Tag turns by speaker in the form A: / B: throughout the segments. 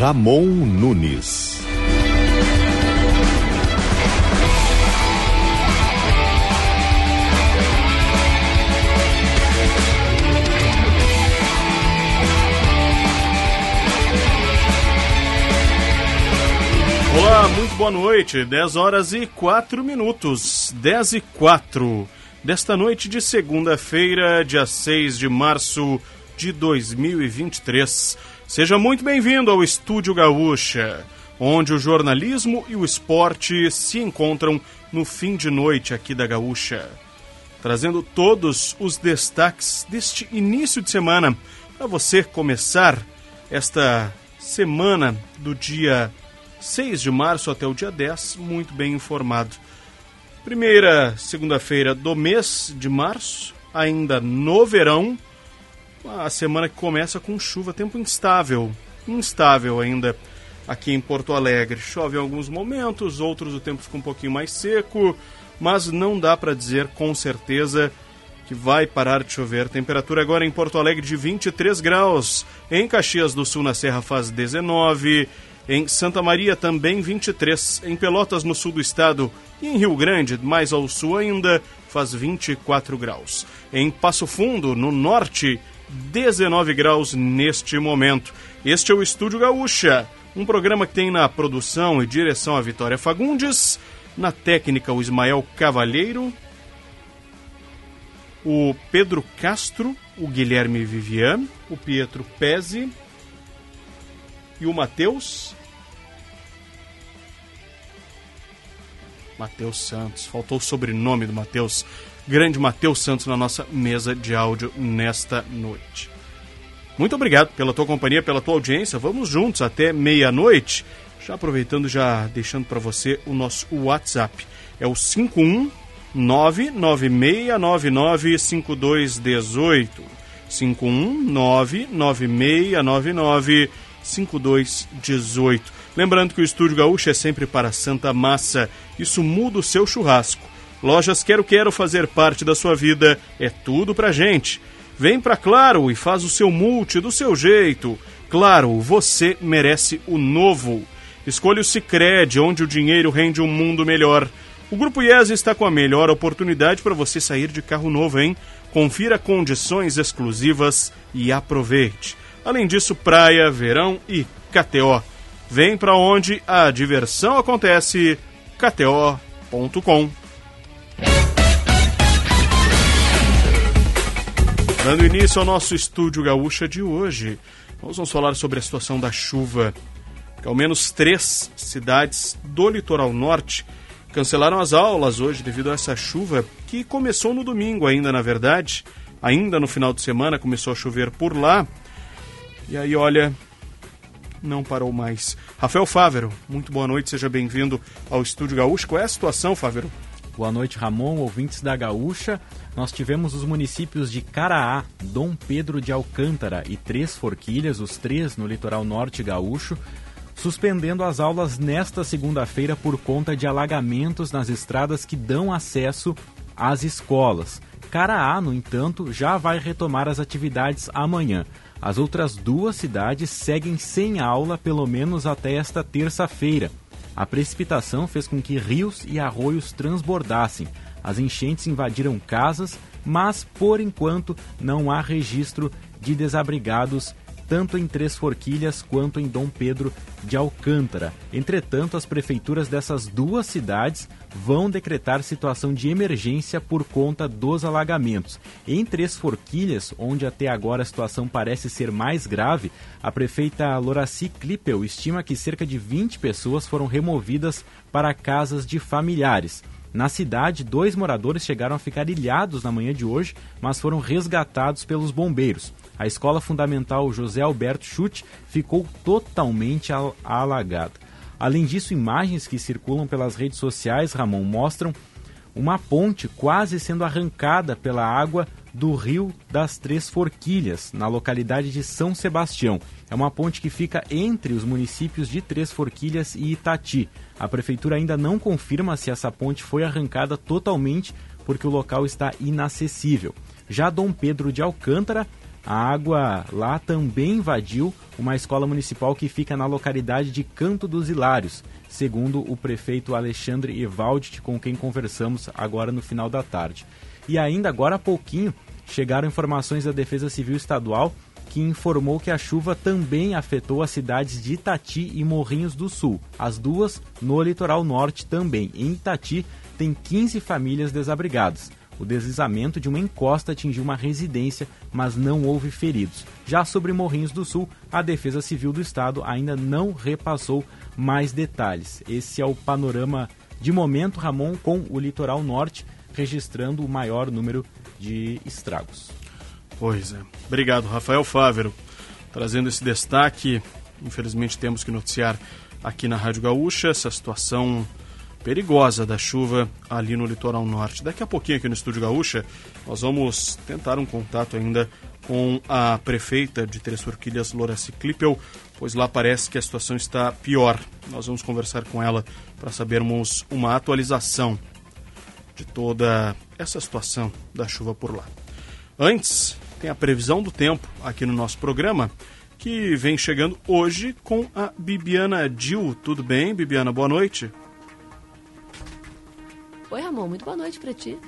A: Ramon Nunes.
B: Olá, muito boa noite. 10 horas e 4 minutos. 10 e 4 desta noite de segunda-feira, dia 6 de março de 2023. Seja muito bem-vindo ao Estúdio Gaúcha, onde o jornalismo e o esporte se encontram no fim de noite aqui da Gaúcha. Trazendo todos os destaques deste início de semana para você começar esta semana do dia 6 de março até o dia 10, muito bem informado. Primeira segunda-feira do mês de março, ainda no verão, a semana que começa com chuva, tempo instável, instável ainda aqui em Porto Alegre. Chove em alguns momentos, outros o tempo fica um pouquinho mais seco, mas não dá para dizer com certeza que vai parar de chover. Temperatura agora em Porto Alegre de 23 graus, em Caxias do Sul na Serra faz 19 em Santa Maria, também 23. Em Pelotas, no sul do estado. E em Rio Grande, mais ao sul ainda, faz 24 graus. Em Passo Fundo, no norte, 19 graus neste momento. Este é o Estúdio Gaúcha, um programa que tem na produção e direção a Vitória Fagundes, na técnica o Ismael Cavalheiro, o Pedro Castro, o Guilherme Vivian, o Pietro Pezzi e o Matheus Matheus Santos. Faltou o sobrenome do Matheus. Grande Matheus Santos na nossa mesa de áudio nesta noite. Muito obrigado pela tua companhia, pela tua audiência. Vamos juntos até meia-noite. Já aproveitando, já deixando para você o nosso WhatsApp. É o 51996995218. 51996995218. Lembrando que o Estúdio Gaúcho é sempre para Santa Massa. Isso muda o seu churrasco. Lojas Quero Quero fazer parte da sua vida é tudo pra gente. Vem pra Claro e faz o seu multi do seu jeito. Claro, você merece o novo. Escolha o Cicred, onde o dinheiro rende um mundo melhor. O Grupo IES está com a melhor oportunidade para você sair de carro novo, hein? Confira condições exclusivas e aproveite. Além disso, praia, verão e KTO. Vem para onde a diversão acontece, kto.com. Dando início ao nosso estúdio gaúcha de hoje, nós vamos falar sobre a situação da chuva. Que ao menos três cidades do litoral norte cancelaram as aulas hoje devido a essa chuva que começou no domingo ainda, na verdade. Ainda no final de semana começou a chover por lá. E aí, olha, não parou mais. Rafael Fávero, muito boa noite, seja bem-vindo ao Estúdio Gaúcho. Qual é a situação, Fávero?
C: Boa noite, Ramon, ouvintes da Gaúcha. Nós tivemos os municípios de Caraá, Dom Pedro de Alcântara e Três Forquilhas, os três no litoral norte gaúcho, suspendendo as aulas nesta segunda-feira por conta de alagamentos nas estradas que dão acesso às escolas. Caraá, no entanto, já vai retomar as atividades amanhã. As outras duas cidades seguem sem aula pelo menos até esta terça-feira. A precipitação fez com que rios e arroios transbordassem. As enchentes invadiram casas, mas por enquanto não há registro de desabrigados tanto em Três Forquilhas quanto em Dom Pedro de Alcântara. Entretanto, as prefeituras dessas duas cidades vão decretar situação de emergência por conta dos alagamentos. Em Três Forquilhas, onde até agora a situação parece ser mais grave, a prefeita Loraci Klippel estima que cerca de 20 pessoas foram removidas para casas de familiares. Na cidade, dois moradores chegaram a ficar ilhados na manhã de hoje, mas foram resgatados pelos bombeiros. A escola fundamental José Alberto Chute ficou totalmente al alagada. Além disso, imagens que circulam pelas redes sociais, Ramon, mostram uma ponte quase sendo arrancada pela água do Rio das Três Forquilhas, na localidade de São Sebastião. É uma ponte que fica entre os municípios de Três Forquilhas e Itati. A prefeitura ainda não confirma se essa ponte foi arrancada totalmente porque o local está inacessível. Já Dom Pedro de Alcântara A água lá também invadiu uma escola municipal que fica na localidade de Canto dos Hilários, segundo o prefeito Alexandre Evaldi, com quem conversamos agora no final da tarde. E ainda agora há pouquinho chegaram informações da Defesa Civil Estadual que informou que a chuva também afetou as cidades de Itati e Morrinhos do Sul, as duas no litoral norte também. Em Itati, tem 15 famílias desabrigadas. O deslizamento de uma encosta atingiu uma residência, mas não houve feridos. Já sobre Morrinhos do Sul, a Defesa Civil do Estado ainda não repassou mais detalhes. Esse é o panorama de momento, Ramon, com o litoral norte registrando o maior número de estragos.
B: Pois é. Obrigado, Rafael Fávero, trazendo esse destaque. Infelizmente temos que noticiar aqui na Rádio Gaúcha essa situação perigosa da chuva ali no litoral norte. Daqui a pouquinho aqui no Estúdio Gaúcha, nós vamos tentar um contato ainda com a prefeita de Três Forquilhas, Loraci Klippel, pois lá parece que a situação está pior. Nós vamos conversar com ela para sabermos uma atualização de toda essa situação da chuva por lá. Antes, tem a previsão do tempo aqui no nosso programa, que vem chegando hoje com a Bibiana Dil. Tudo bem, Bibiana? Boa noite.
D: Oi, Ramon. Muito boa noite para ti.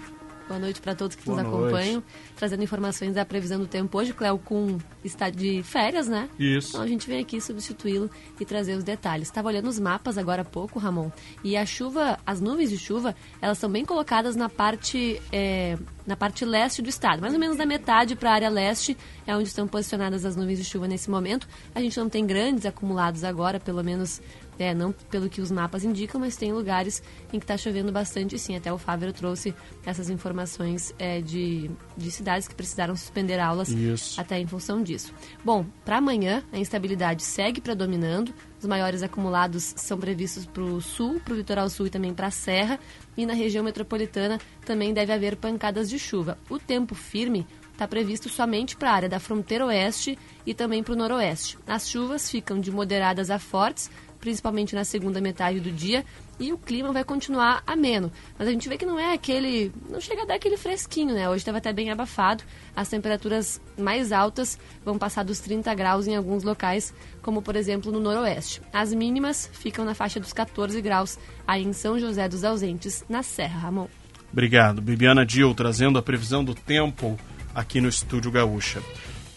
D: Boa noite para todos que boa nos noite. acompanham, trazendo informações da previsão do tempo. Hoje Cléo com está de férias, né?
B: Isso.
D: Então a gente vem aqui substituí-lo e trazer os detalhes. Estava olhando os mapas agora há pouco, Ramon, e a chuva, as nuvens de chuva, elas são bem colocadas na parte é, na parte leste do estado, mais ou menos da metade para a área leste é onde estão posicionadas as nuvens de chuva nesse momento. A gente não tem grandes acumulados agora, pelo menos é, não pelo que os mapas indicam, mas tem lugares em que está chovendo bastante sim. Até o Fávero trouxe essas informações é, de, de cidades que precisaram suspender aulas
B: Isso.
D: até em função disso. Bom, para amanhã a instabilidade segue predominando. Os maiores acumulados são previstos para o sul, para o litoral sul e também para a serra. E na região metropolitana também deve haver pancadas de chuva. O tempo firme está previsto somente para a área da fronteira oeste e também para o noroeste. As chuvas ficam de moderadas a fortes, principalmente na segunda metade do dia, e o clima vai continuar ameno. Mas a gente vê que não é aquele. não chega a dar aquele fresquinho, né? Hoje estava até bem abafado. As temperaturas mais altas vão passar dos 30 graus em alguns locais, como por exemplo no noroeste. As mínimas ficam na faixa dos 14 graus, aí em São José dos Ausentes, na Serra, Ramon.
B: Obrigado. Bibiana Dil trazendo a previsão do tempo aqui no Estúdio Gaúcha.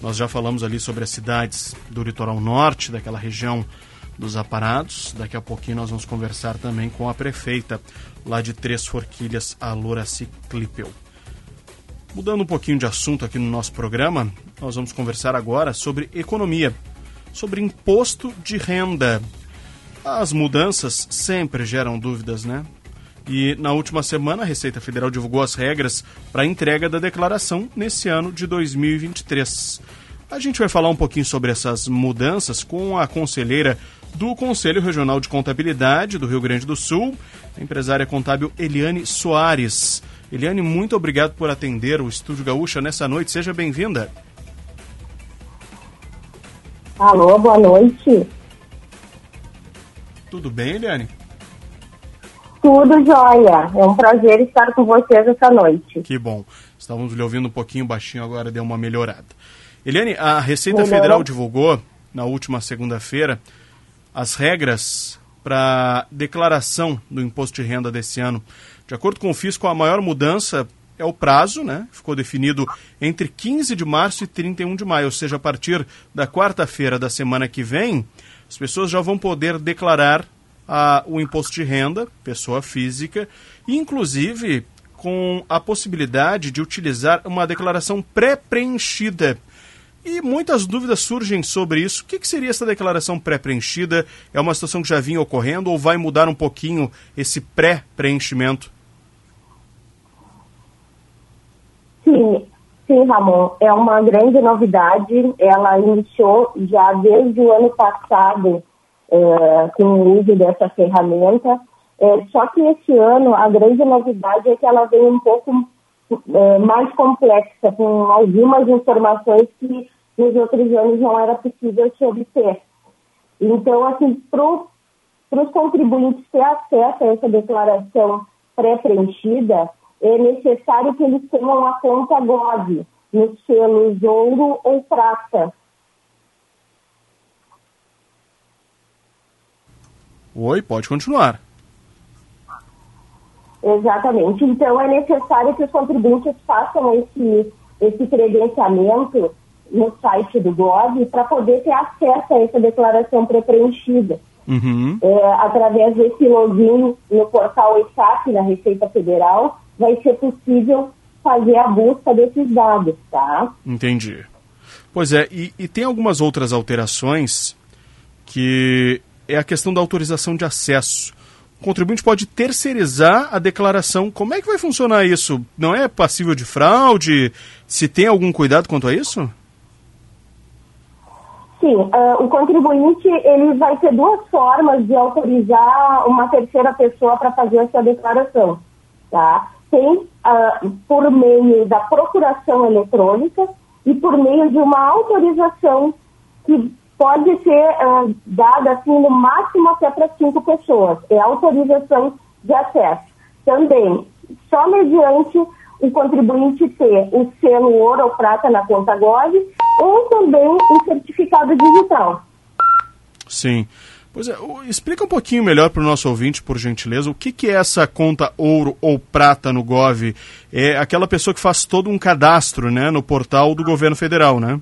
B: Nós já falamos ali sobre as cidades do litoral norte, daquela região dos aparados. Daqui a pouquinho nós vamos conversar também com a prefeita lá de Três Forquilhas, a Loraci Klippel. Mudando um pouquinho de assunto aqui no nosso programa, nós vamos conversar agora sobre economia, sobre imposto de renda. As mudanças sempre geram dúvidas, né? E na última semana, a Receita Federal divulgou as regras para a entrega da declaração nesse ano de 2023. A gente vai falar um pouquinho sobre essas mudanças com a conselheira do Conselho Regional de Contabilidade do Rio Grande do Sul, a empresária contábil Eliane Soares. Eliane, muito obrigado por atender o Estúdio Gaúcha nessa noite. Seja bem-vinda.
E: Alô, boa noite.
B: Tudo bem, Eliane?
E: Tudo jóia. É um prazer estar com vocês essa noite.
B: Que bom. Estávamos lhe ouvindo um pouquinho baixinho, agora deu uma melhorada. Eliane, a Receita Melhorou. Federal divulgou na última segunda-feira as regras para declaração do imposto de renda desse ano. De acordo com o fisco, a maior mudança é o prazo, né? Ficou definido entre 15 de março e 31 de maio, ou seja, a partir da quarta-feira da semana que vem, as pessoas já vão poder declarar a, o imposto de renda, pessoa física, inclusive com a possibilidade de utilizar uma declaração pré-preenchida. E muitas dúvidas surgem sobre isso. O que, que seria essa declaração pré-preenchida? É uma situação que já vinha ocorrendo ou vai mudar um pouquinho esse pré-preenchimento?
E: Sim, sim, Ramon. É uma grande novidade. Ela iniciou já desde o ano passado é, com o uso dessa ferramenta. É, só que esse ano a grande novidade é que ela vem um pouco é, mais complexa, com algumas informações que nos outros anos não era possível se obter. Então, assim, para os contribuintes ter acesso a essa declaração pré-preenchida, é necessário que eles tenham a conta GOV. nos selos ouro ou prata.
B: Oi, pode continuar.
E: Exatamente. Então, é necessário que os contribuintes façam esse, esse credenciamento no site do Gov para poder ter acesso a essa declaração pré-preenchida.
B: Uhum.
E: É, através desse login no portal ESAP, na Receita Federal, vai ser possível fazer a busca desses dados, tá?
B: Entendi. Pois é, e, e tem algumas outras alterações que é a questão da autorização de acesso. O contribuinte pode terceirizar a declaração. Como é que vai funcionar isso? Não é passível de fraude? Se tem algum cuidado quanto a isso?
E: Sim, uh, o contribuinte ele vai ter duas formas de autorizar uma terceira pessoa para fazer a sua declaração. Tá? Tem uh, por meio da procuração eletrônica e por meio de uma autorização que pode ser uh, dada assim no máximo até para cinco pessoas. É autorização de acesso. Também, só mediante o contribuinte ter o selo ouro ou prata na conta Gov ou também o certificado digital.
B: Sim. Pois é, explica um pouquinho melhor para o nosso ouvinte, por gentileza, o que, que é essa conta ouro ou prata no Gov? É aquela pessoa que faz todo um cadastro né, no portal do governo federal, né?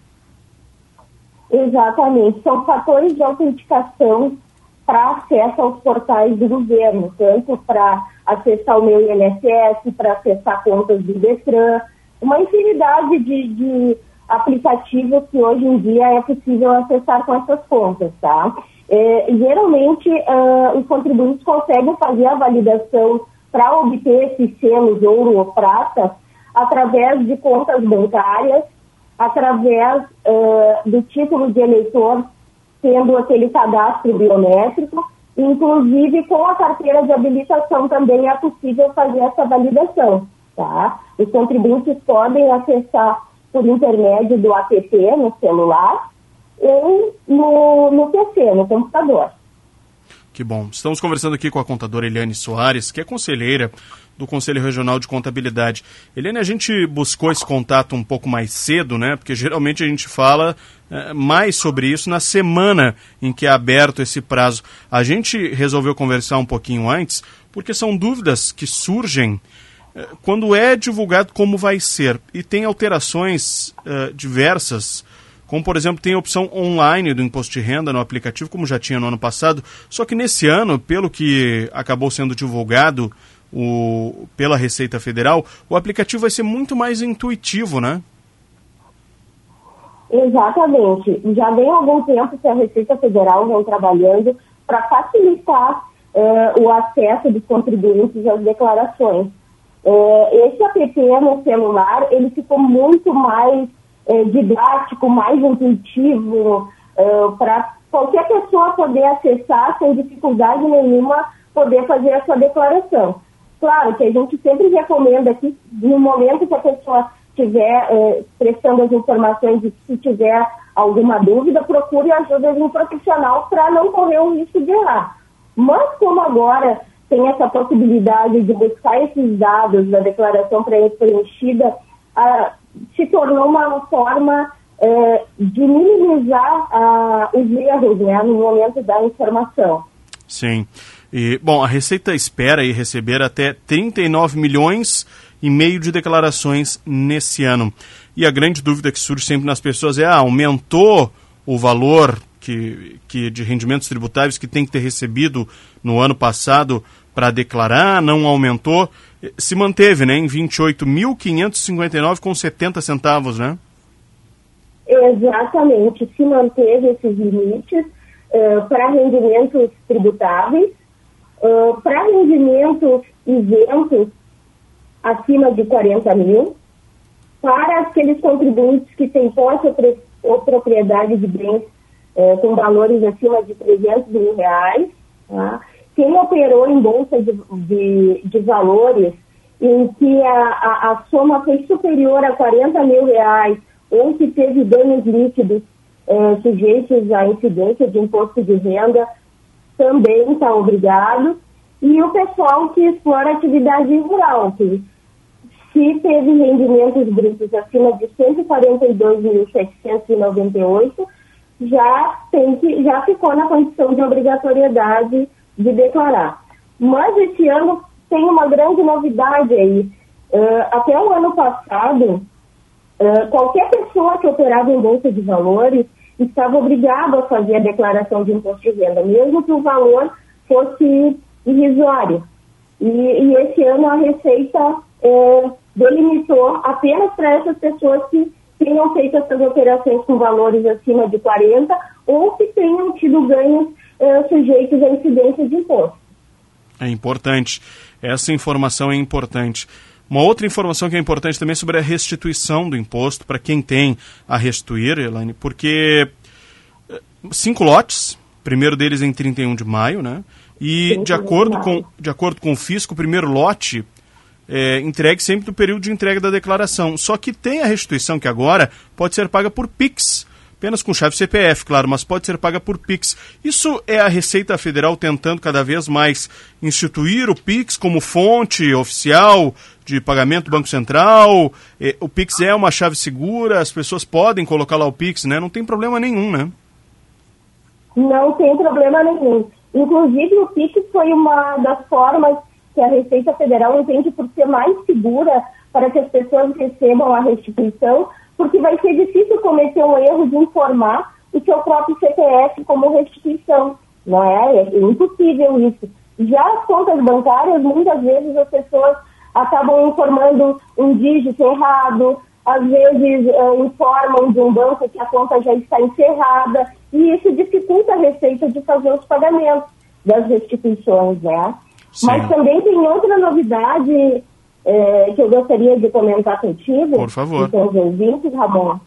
E: Exatamente. São fatores de autenticação para acesso aos portais do governo, tanto para acessar o meu INSS, para acessar contas do Detran, uma infinidade de, de, aplicativos que hoje em dia é possível acessar com essas contas, tá? É, geralmente, uh, os contribuintes conseguem fazer a validação para obter esses selos ouro ou prata através de contas bancárias, através uh, do título de eleitor, tendo aquele cadastro biométrico, inclusive com a carteira de habilitação também é possível fazer essa validação. Tá? Os contribuintes podem acessar por intermédio do app no celular ou no, no PC, no computador.
B: Que bom. Estamos conversando aqui com a contadora Eliane Soares, que é conselheira do Conselho Regional de Contabilidade. Eliane, a gente buscou esse contato um pouco mais cedo, né? Porque geralmente a gente fala é, mais sobre isso na semana em que é aberto esse prazo. A gente resolveu conversar um pouquinho antes, porque são dúvidas que surgem é, quando é divulgado como vai ser. E tem alterações é, diversas como por exemplo tem a opção online do imposto de renda no aplicativo, como já tinha no ano passado, só que nesse ano, pelo que acabou sendo divulgado o, pela Receita Federal, o aplicativo vai ser muito mais intuitivo, né?
E: Exatamente. Já vem algum tempo que a Receita Federal vem trabalhando para facilitar uh, o acesso dos contribuintes às declarações. Uh, esse app no celular, ele ficou muito mais é, didático, mais intuitivo, para qualquer pessoa poder acessar sem dificuldade nenhuma, poder fazer a sua declaração. Claro que a gente sempre recomenda que no momento que a pessoa estiver é, prestando as informações e se tiver alguma dúvida, procure ajuda de um profissional para não correr o risco de errar. Mas como agora tem essa possibilidade de buscar esses dados da declaração preenchida, a, se tornou uma forma é, de minimizar a, os erros né, no momento da informação.
B: Sim. E, bom, a Receita espera receber até 39 milhões e meio de declarações nesse ano. E a grande dúvida que surge sempre nas pessoas é: ah, aumentou o valor que, que de rendimentos tributários que tem que ter recebido no ano passado para declarar? Não aumentou? se manteve, né, em 28.559,70 centavos, né?
E: Exatamente, se manteve esses limites uh, para rendimentos tributáveis, uh, para rendimentos isentos acima de 40 mil, para aqueles contribuintes que têm posse ou propriedade de bens uh, com valores acima de 300 mil reais, tá? quem operou em bolsa de, de, de valores em que a, a, a, soma foi superior a 40 mil reais ou que teve danos líquidos eh, sujeitos à incidência de imposto de renda, também está obrigado. E o pessoal que explora atividade rural, que se teve rendimentos brutos acima de 142.798, já tem que já ficou na condição de obrigatoriedade de declarar. Mas esse ano tem uma grande novidade aí. Uh, até o ano passado, uh, qualquer pessoa que operava em bolsa de valores estava obrigado a fazer a declaração de imposto de renda, mesmo que o valor fosse irrisório. E, e esse ano a Receita é, delimitou apenas para essas pessoas que tenham feito essas operações com valores acima de 40 ou que tenham tido ganhos é, sujeitos à incidência de imposto.
B: É importante. Essa informação é importante. Uma outra informação que é importante também é sobre a restituição do imposto para quem tem a restituir, Elaine, porque eh, cinco lotes, primeiro deles em 31 de maio, né? E de acordo, com, de acordo com o fisco, o primeiro lote é, entregue sempre no período de entrega da declaração. Só que tem a restituição que agora pode ser paga por PIX, apenas com chave CPF, claro, mas pode ser paga por PIX. Isso é a Receita Federal tentando cada vez mais instituir o PIX como fonte oficial de pagamento do Banco Central. É, o PIX é uma chave segura, as pessoas podem colocar lá o PIX, né? Não tem problema nenhum, né?
E: Não tem problema nenhum. Inclusive, o PIX foi uma das formas que a Receita Federal entende por ser mais segura para que as pessoas recebam a restituição, porque vai ser difícil cometer um erro de informar o seu próprio CPF como restituição, não é? É impossível isso. Já as contas bancárias, muitas vezes as pessoas acabam informando um dígito errado, às vezes uh, informam de um banco que a conta já está encerrada, e isso dificulta a receita de fazer os pagamentos das restituições, né? Sim. Mas também tem outra novidade é, que eu gostaria de comentar contigo.
B: Por favor.
E: Com os ouvintes, Ramon.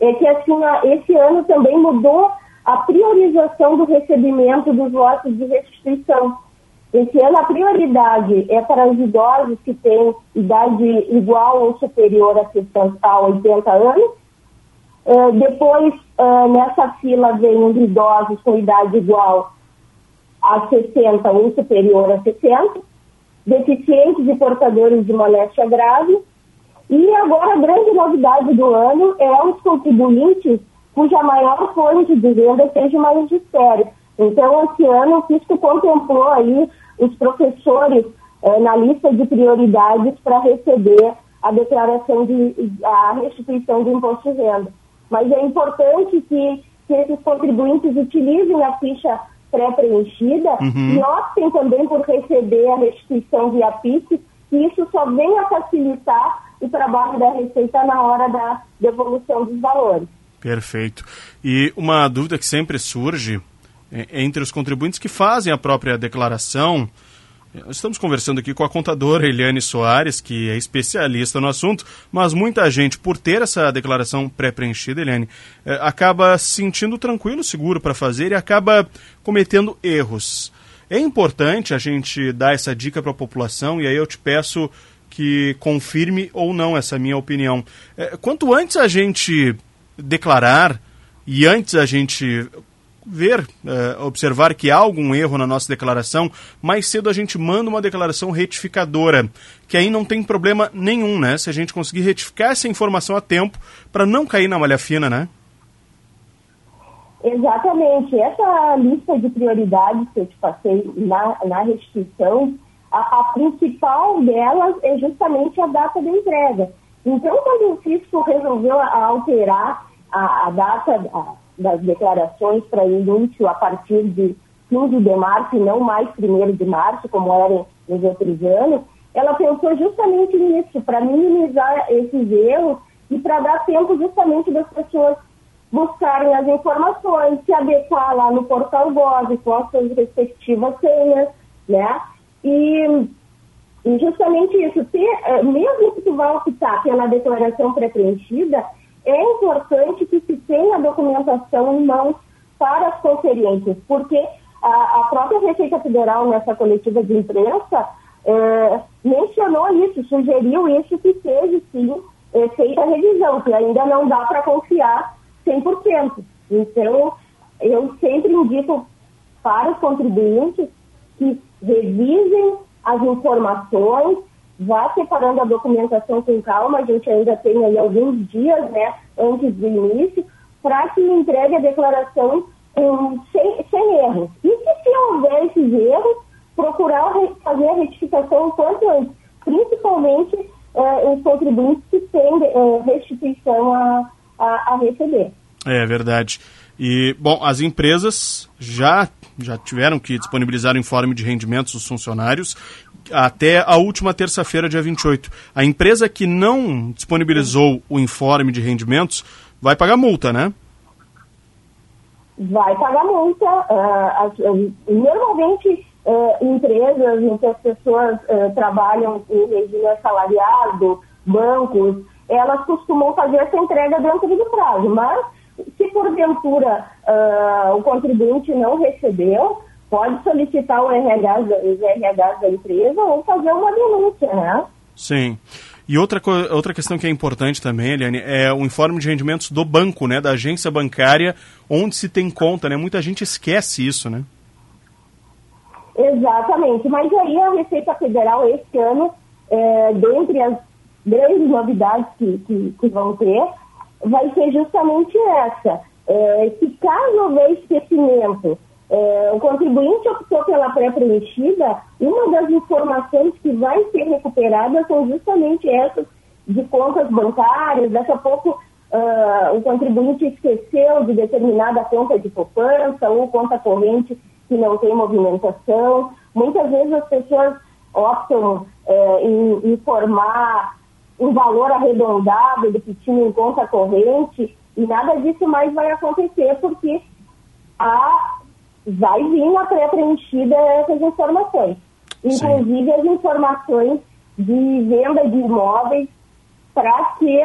E: É que assim, esse ano também mudou a priorização do recebimento dos lotes de restituição. Esse ano a prioridade é para os idosos que têm idade igual ou superior a 80 anos. Uh, depois, uh, nessa fila, vem os idosos com idade igual a 60 ou superior a 60, deficientes e portadores de moléstia grave. E agora a grande novidade do ano é os contribuintes cuja maior fonte de renda seja o magistério. Então, esse ano o fisco contemplou aí os professores eh, na lista de prioridades para receber a declaração de a restituição de imposto de renda. Mas é importante que, que esses contribuintes utilizem a ficha pré-preenchida uhum. e optem também por receber a restituição via PIX, e isso só vem a facilitar o trabalho da Receita na hora da devolução dos valores.
B: Perfeito. E uma dúvida que sempre surge é, entre os contribuintes que fazem a própria declaração Estamos conversando aqui com a contadora Eliane Soares, que é especialista no assunto, mas muita gente, por ter essa declaração pré-preenchida, Eliane, eh, acaba se sentindo tranquilo, seguro para fazer e acaba cometendo erros. É importante a gente dar essa dica para a população e aí eu te peço que confirme ou não essa minha opinião. Eh, quanto antes a gente declarar e antes a gente ver, uh, observar que há algum erro na nossa declaração, mais cedo a gente manda uma declaração retificadora, que aí não tem problema nenhum, né? Se a gente conseguir retificar essa informação a tempo para não cair na malha fina, né?
E: Exatamente. Essa lista de prioridades que eu te passei na, na restituição, a, a principal delas é justamente a data da entrega. Então, quando o fisco resolveu alterar a, a data, a, das declarações para início a partir de 15 de março e não mais 1 de março, como era nos outros anos, ela pensou justamente nisso, para minimizar esses erros e para dar tempo justamente das pessoas buscarem as informações, se adequar lá no portal Gov com as suas respectivas senhas, né? E, e justamente isso, ter, eh, mesmo que tu vá optar pela declaração pré-preenchida, é importante que se tenha documentação em mãos para as conferências, porque a, a própria Receita Federal, nessa coletiva de imprensa, é, mencionou isso, sugeriu isso, que seja, sim, é, feita a revisão, que ainda não dá para confiar 100%. Então, eu sempre indico para os contribuintes que revisem as informações, vá separando a documentação com calma, a gente ainda tem aí alguns dias, né, antes do início, para que entregue a declaração um, sem, sem erros. E se houver esses erros, procurar fazer a retificação o quanto antes, principalmente uh, os contribuintes que têm uh, restituição a, a, a receber.
B: É verdade. E, bom, as empresas já, já tiveram que disponibilizar o informe de rendimentos dos funcionários até a última terça-feira, dia 28. A empresa que não disponibilizou o informe de rendimentos vai pagar multa, né?
E: Vai pagar multa. Uh, normalmente, uh, empresas em que as pessoas uh, trabalham em regime assalariado, bancos, elas costumam fazer essa entrega dentro do prazo. Mas, se porventura o contribuinte não recebeu, pode solicitar o RH, os RH da empresa ou fazer uma denúncia, né?
B: Sim. E outra, outra questão que é importante também, Eliane, é o informe de rendimentos do banco, né, da agência bancária, onde se tem conta, né? Muita gente esquece isso, né?
E: Exatamente. Mas aí a Receita Federal, esse ano, é, dentre as grandes novidades que, que, que, vão ter, vai ser justamente essa. É, que caso houver esquecimento é, o contribuinte optou pela pré-preenchida, uma das informações que vai ser recuperada são justamente essas de contas bancárias. Daqui a pouco uh, o contribuinte esqueceu de determinada conta de poupança ou conta corrente que não tem movimentação. Muitas vezes as pessoas optam uh, em informar um valor arredondado do que tinha em conta corrente e nada disso mais vai acontecer porque a vai vir a pré-preenchida essas informações. Inclusive Sim. as informações de venda de imóveis para que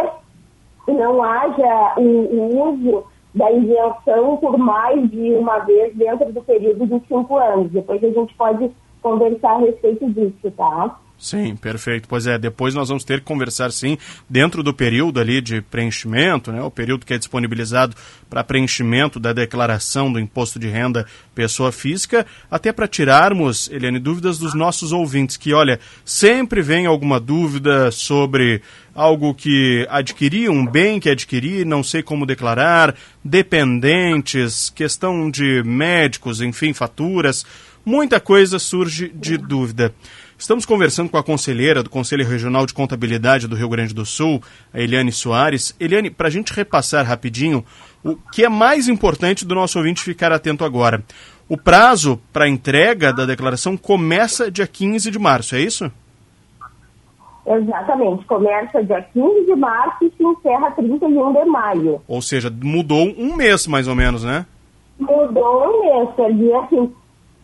E: não haja o, o, uso da isenção por mais de uma vez dentro do período de cinco anos. Depois a gente pode conversar a respeito disso, tá?
B: Sim, perfeito. Pois é, depois nós vamos ter que conversar sim, dentro do período ali de preenchimento, né, o período que é disponibilizado para preenchimento da declaração do imposto de renda pessoa física, até para tirarmos, Eliane, dúvidas dos nossos ouvintes, que olha, sempre vem alguma dúvida sobre algo que adquiri, um bem que adquiri, não sei como declarar, dependentes, questão de médicos, enfim, faturas, muita coisa surge de dúvida. Estamos conversando com a conselheira do Conselho Regional de Contabilidade do Rio Grande do Sul, a Eliane Soares. Eliane, para a gente repassar rapidinho, o que é mais importante do nosso ouvinte ficar atento agora. O prazo para entrega da declaração começa dia 15 de março, é isso?
E: Exatamente, começa dia 15 de março e se encerra 31 de maio.
B: Ou seja, mudou um mês mais ou menos, né?
E: Mudou um mês, quer dizer assim,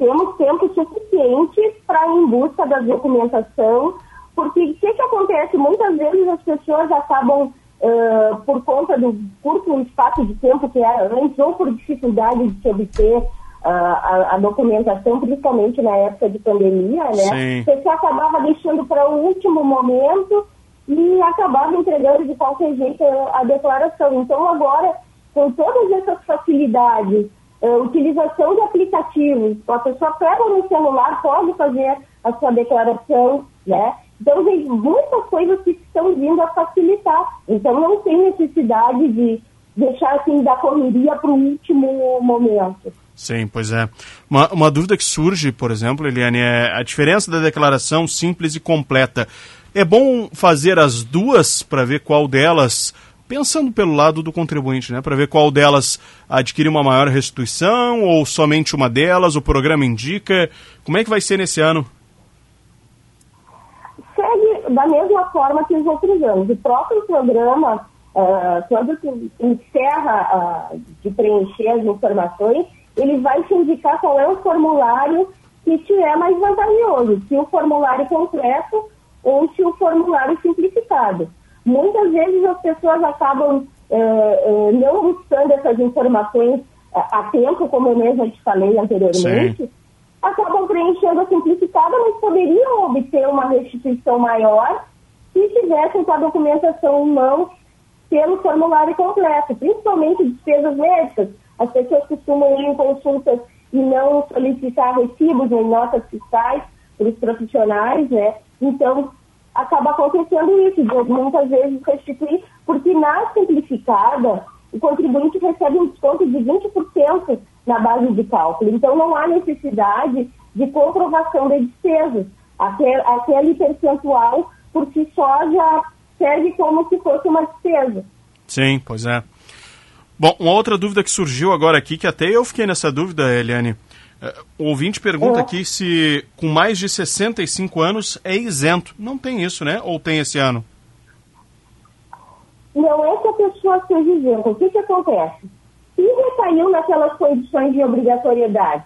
E: temos tempo suficiente para ir em busca da documentação, porque o que, que acontece? Muitas vezes as pessoas acabam, uh, por conta do curto espaço de tempo que era antes, ou por dificuldade de se obter a, a, documentação, principalmente na época de pandemia, né? Você acabava deixando para o último momento e acabava entregando de qualquer jeito a declaração. Então, agora, com todas essas facilidades, uh, utilização de aplicativos. A pessoa pega no celular, pode fazer a sua declaração, né? Então, tem muitas coisas que estão vindo a facilitar. Então, não tem necessidade de deixar assim da correria para o último momento.
B: Sim, pois é. Uma, uma dúvida que surge, por exemplo, Eliane, é a diferença da declaração simples e completa. É bom fazer as duas para ver qual delas pensando pelo lado do contribuinte, né, para ver qual delas adquire uma maior restituição ou somente uma delas, o programa indica. Como é que vai ser nesse ano?
E: Segue da mesma forma que os outros anos. O próprio programa, uh, quando encerra uh, de preencher as informações, ele vai te indicar qual é o formulário que tiver mais vantajoso, se o formulário completo ou se o formulário simplificado. Muitas vezes as pessoas acabam é, é, não buscando essas informações a tempo, como eu mesma te falei anteriormente, Sim. acabam preenchendo a simplificada, mas poderiam obter uma restituição maior se tivessem com a documentação em mãos pelo formulário completo, principalmente despesas médicas. As pessoas costumam ir em consultas e não solicitar recibos nem notas fiscais para os profissionais, né? Então, acaba acontecendo isso, de muitas vezes restituir, porque na simplificada o contribuinte recebe um desconto de 20% na base de cálculo. Então não há necessidade de comprovação de despesas. Aquele, aquele percentual por si só já serve como se fosse uma despesa.
B: Sim, pois é. Bom, uma outra dúvida que surgiu agora aqui, que até eu fiquei nessa dúvida, Eliane. O ouvinte pergunta é. aqui se com mais de 65 anos é isento. Não tem isso, né? Ou tem esse ano?
E: Não é que a pessoa seja isenta. O que, que acontece? Se recaiu naquelas condições de obrigatoriedade,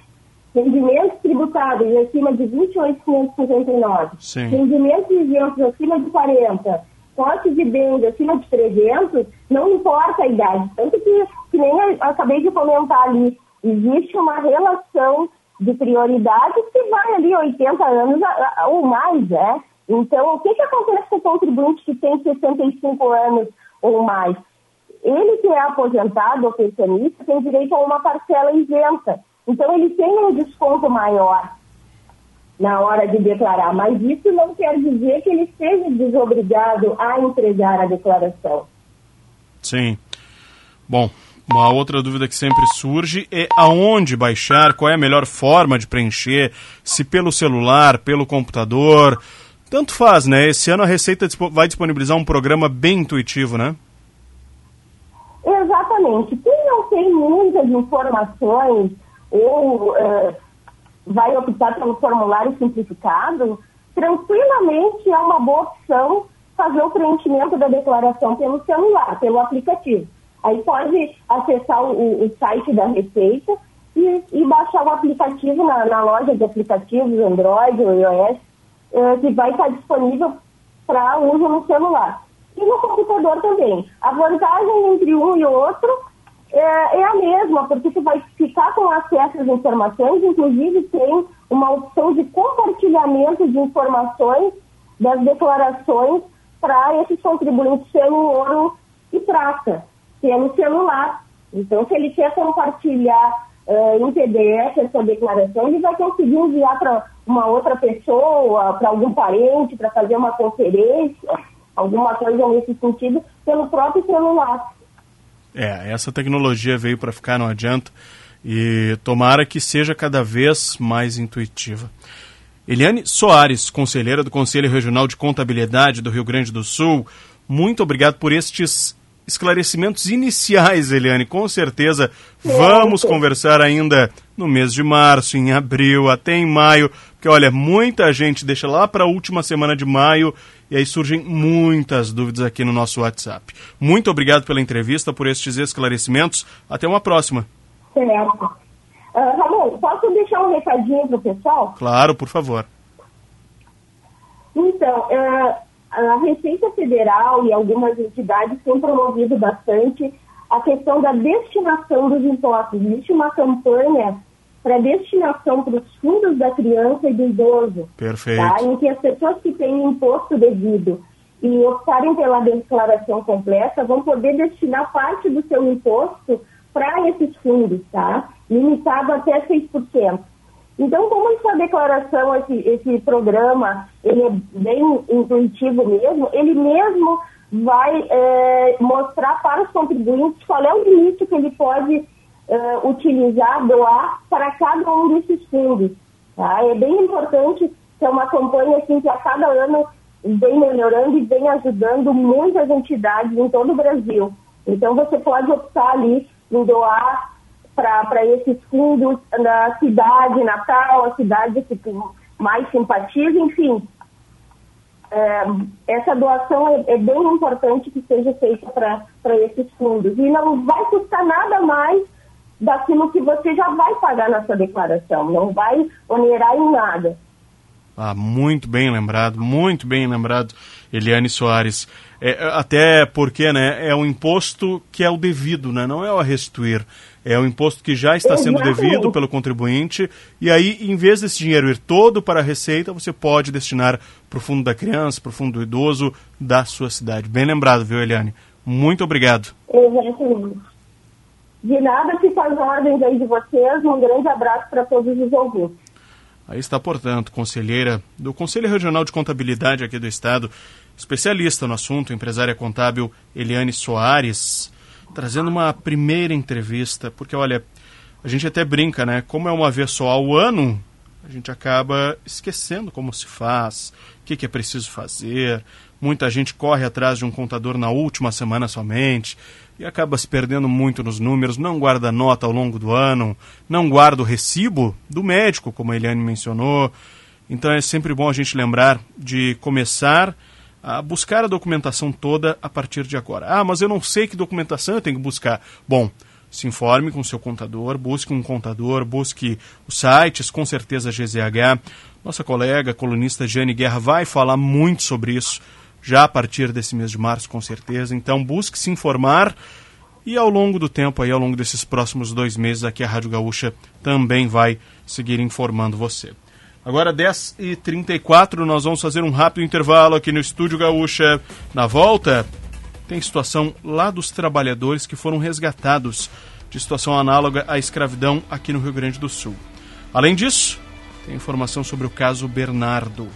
E: rendimentos tributados acima de 28.559, rendimentos isentos acima de 40, posse de bens acima de 300, não importa a idade. Tanto que, que nem eu acabei de comentar ali, existe uma relação de prioridade que vai ali 80 anos ou mais, né? Então, o que, que acontece com o contribuinte que tem 65 anos ou mais? Ele que é aposentado ou pensionista tem direito a uma parcela isenta. Então, ele tem um desconto maior na hora de declarar, mas isso não quer dizer que ele esteja desobrigado a entregar a declaração.
B: Sim. Bom, uma outra dúvida que sempre surge é aonde baixar, qual é a melhor forma de preencher, se pelo celular, pelo computador. Tanto faz, né? Esse ano a Receita vai disponibilizar um programa bem intuitivo, né?
E: Exatamente. Quem não tem muitas informações ou uh, vai optar pelo formulário simplificado, tranquilamente é uma boa opção fazer o preenchimento da declaração pelo celular, pelo aplicativo. Aí pode acessar o, o site da Receita e, e, baixar o aplicativo na, na, loja de aplicativos Android ou iOS, eh, que vai estar disponível para uso no celular. E no computador também. A vantagem entre um e outro é, é, a mesma, porque você vai ficar com acesso às informações, inclusive tem uma opção de compartilhamento de informações das declarações para esses contribuintes pelo ouro e prata, pelo celular. Então, se ele quer compartilhar uh, em PDF essa declaração, ele vai conseguir enviar para uma outra pessoa, para algum parente, para fazer uma conferência, alguma coisa nesse sentido, pelo próprio celular.
B: É, essa tecnologia veio para ficar, não adianta. E tomara que seja cada vez mais intuitiva. Eliane Soares, conselheira do Conselho Regional de Contabilidade do Rio Grande do Sul, muito obrigado por estes esclarecimentos iniciais, Eliane. Com certeza vamos conversar ainda no mês de março, em abril, até em maio, porque olha, muita gente deixa lá para a última semana de maio e aí surgem muitas dúvidas aqui no nosso WhatsApp. Muito obrigado pela entrevista, por estes esclarecimentos. Até uma próxima.
E: Certo. Uh, Ramon, posso deixar um recadinho para o pessoal?
B: Claro, por favor.
E: Então, uh, a Receita Federal e algumas entidades têm promovido bastante a questão da destinação dos impostos. Existe uma campanha para destinação para os fundos da criança e do idoso.
B: Perfeito. Tá?
E: Em que as pessoas que têm imposto devido e optarem pela declaração completa vão poder destinar parte do seu imposto para esses fundos, tá? Limitado até 6%. Então, como essa declaração, esse, esse programa, ele é bem intuitivo mesmo, ele mesmo vai é, mostrar para os contribuintes qual é o limite que ele pode uh, utilizar, doar para cada um desses fundos. Tá? É bem importante que é uma campanha assim, que a cada ano vem melhorando e vem ajudando muitas entidades em todo o Brasil. Então você pode optar ali em doar para esses fundos na cidade natal, a cidade que mais simpatiza, enfim. É, essa doação é, é, bem importante que seja feita para esses fundos. E não vai custar nada mais daquilo que você já vai pagar na sua declaração, não vai onerar em nada.
B: Ah, muito bem lembrado, muito bem lembrado, Eliane Soares. É, até porque né, é um imposto que é o devido, né, não é o restituir. É um imposto que já está sendo Exatamente. devido pelo contribuinte. E aí, em vez desse dinheiro ir todo para a Receita, você pode destinar para o fundo da criança, para o fundo do idoso da sua cidade. Bem lembrado, viu, Eliane? Muito obrigado.
E: Exatamente. De nada, as ordens aí de vocês. Um grande abraço para todos os ouvintes.
B: Aí está, portanto, conselheira do Conselho Regional de Contabilidade aqui do Estado, especialista no assunto, empresária contábil Eliane Soares, trazendo uma primeira entrevista, porque olha, a gente até brinca, né? Como é uma vez só ao ano, a gente acaba esquecendo como se faz, o que, que é preciso fazer. Muita gente corre atrás de um contador na última semana somente e acaba se perdendo muito nos números, não guarda nota ao longo do ano, não guarda o recibo do médico, como a Eliane mencionou. Então é sempre bom a gente lembrar de começar a buscar a documentação toda a partir de agora. Ah, mas eu não sei que documentação eu tenho que buscar. Bom, se informe com seu contador, busque um contador, busque os sites, com certeza GZH. Nossa colega, colunista Jane Guerra, vai falar muito sobre isso já a partir desse mês de março, com certeza. Então, busque se informar e ao longo do tempo, aí, ao longo desses próximos dois meses, aqui a Rádio Gaúcha também vai seguir informando você. Agora, 10h34, nós vamos fazer um rápido intervalo aqui no Estúdio Gaúcha. Na volta, tem situação lá dos trabalhadores que foram resgatados de situação análoga à escravidão aqui no Rio Grande do Sul. Além disso, tem informação sobre o caso Bernardo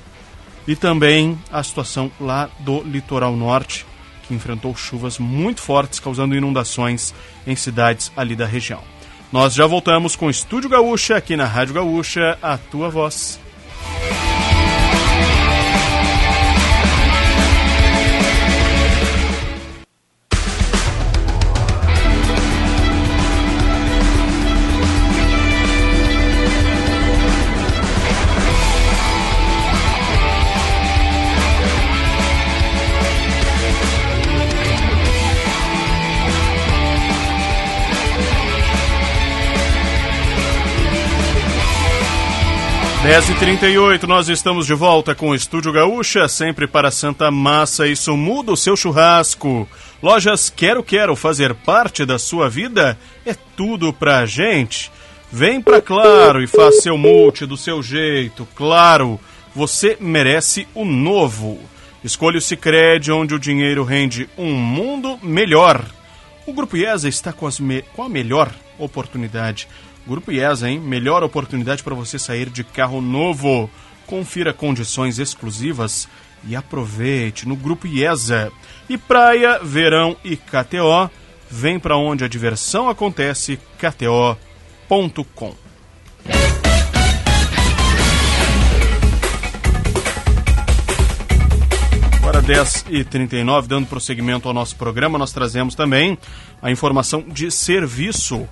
B: e também a situação lá do litoral norte, que enfrentou chuvas muito fortes, causando inundações em cidades ali da região. Nós já voltamos com o Estúdio Gaúcha aqui na Rádio Gaúcha, a tua voz. 10h38, nós estamos de volta com o Estúdio Gaúcha, sempre para Santa Massa. Isso muda o seu churrasco. Lojas Quero Quero fazer parte da sua vida é tudo pra gente. Vem pra Claro e faça seu multi do seu jeito. Claro, você merece o novo. Escolha o Cicred, onde o dinheiro rende um mundo melhor. O Grupo IESA está com, me com a melhor oportunidade Grupo IESA, hein? Melhor oportunidade para você sair de carro novo. Confira condições exclusivas e aproveite no Grupo IESA. E praia, verão e KTO, vem para onde a diversão acontece, kto.com. Agora 10h39, dando prosseguimento ao nosso programa, nós trazemos também a informação de serviço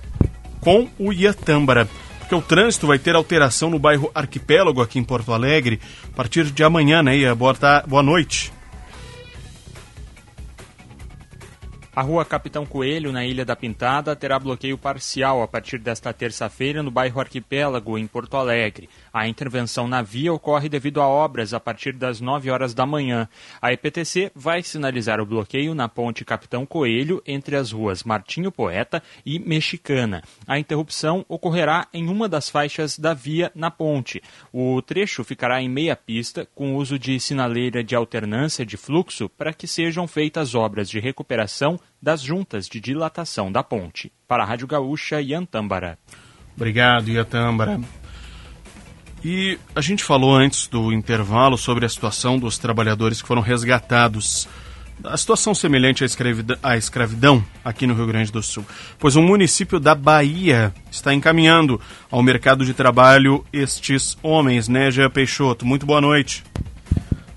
B: com o Iatâmbara. Porque o trânsito vai ter alteração no bairro Arquipélago aqui em Porto Alegre a partir de amanhã, né, Ia? Boa, boa noite.
C: A rua Capitão Coelho, na Ilha da Pintada, terá bloqueio parcial a partir desta terça-feira no bairro Arquipélago, em Porto Alegre. A intervenção na via ocorre devido a obras a partir das 9 horas da manhã. A EPTC vai sinalizar o bloqueio na ponte Capitão Coelho, entre as ruas Martinho Poeta e Mexicana. A interrupção ocorrerá em uma das faixas da via na ponte. O trecho ficará em meia pista, com uso de sinaleira de alternância de fluxo para que sejam feitas obras de recuperação das juntas de dilatação da ponte. Para a Rádio Gaúcha, Iantâmbara.
B: Obrigado, Iantâmbara. E a gente falou antes do intervalo sobre a situação dos trabalhadores que foram resgatados. A situação semelhante à escravidão, à escravidão aqui no Rio Grande do Sul, pois o município da Bahia está encaminhando ao mercado de trabalho estes homens, né, Jean Peixoto? Muito boa noite.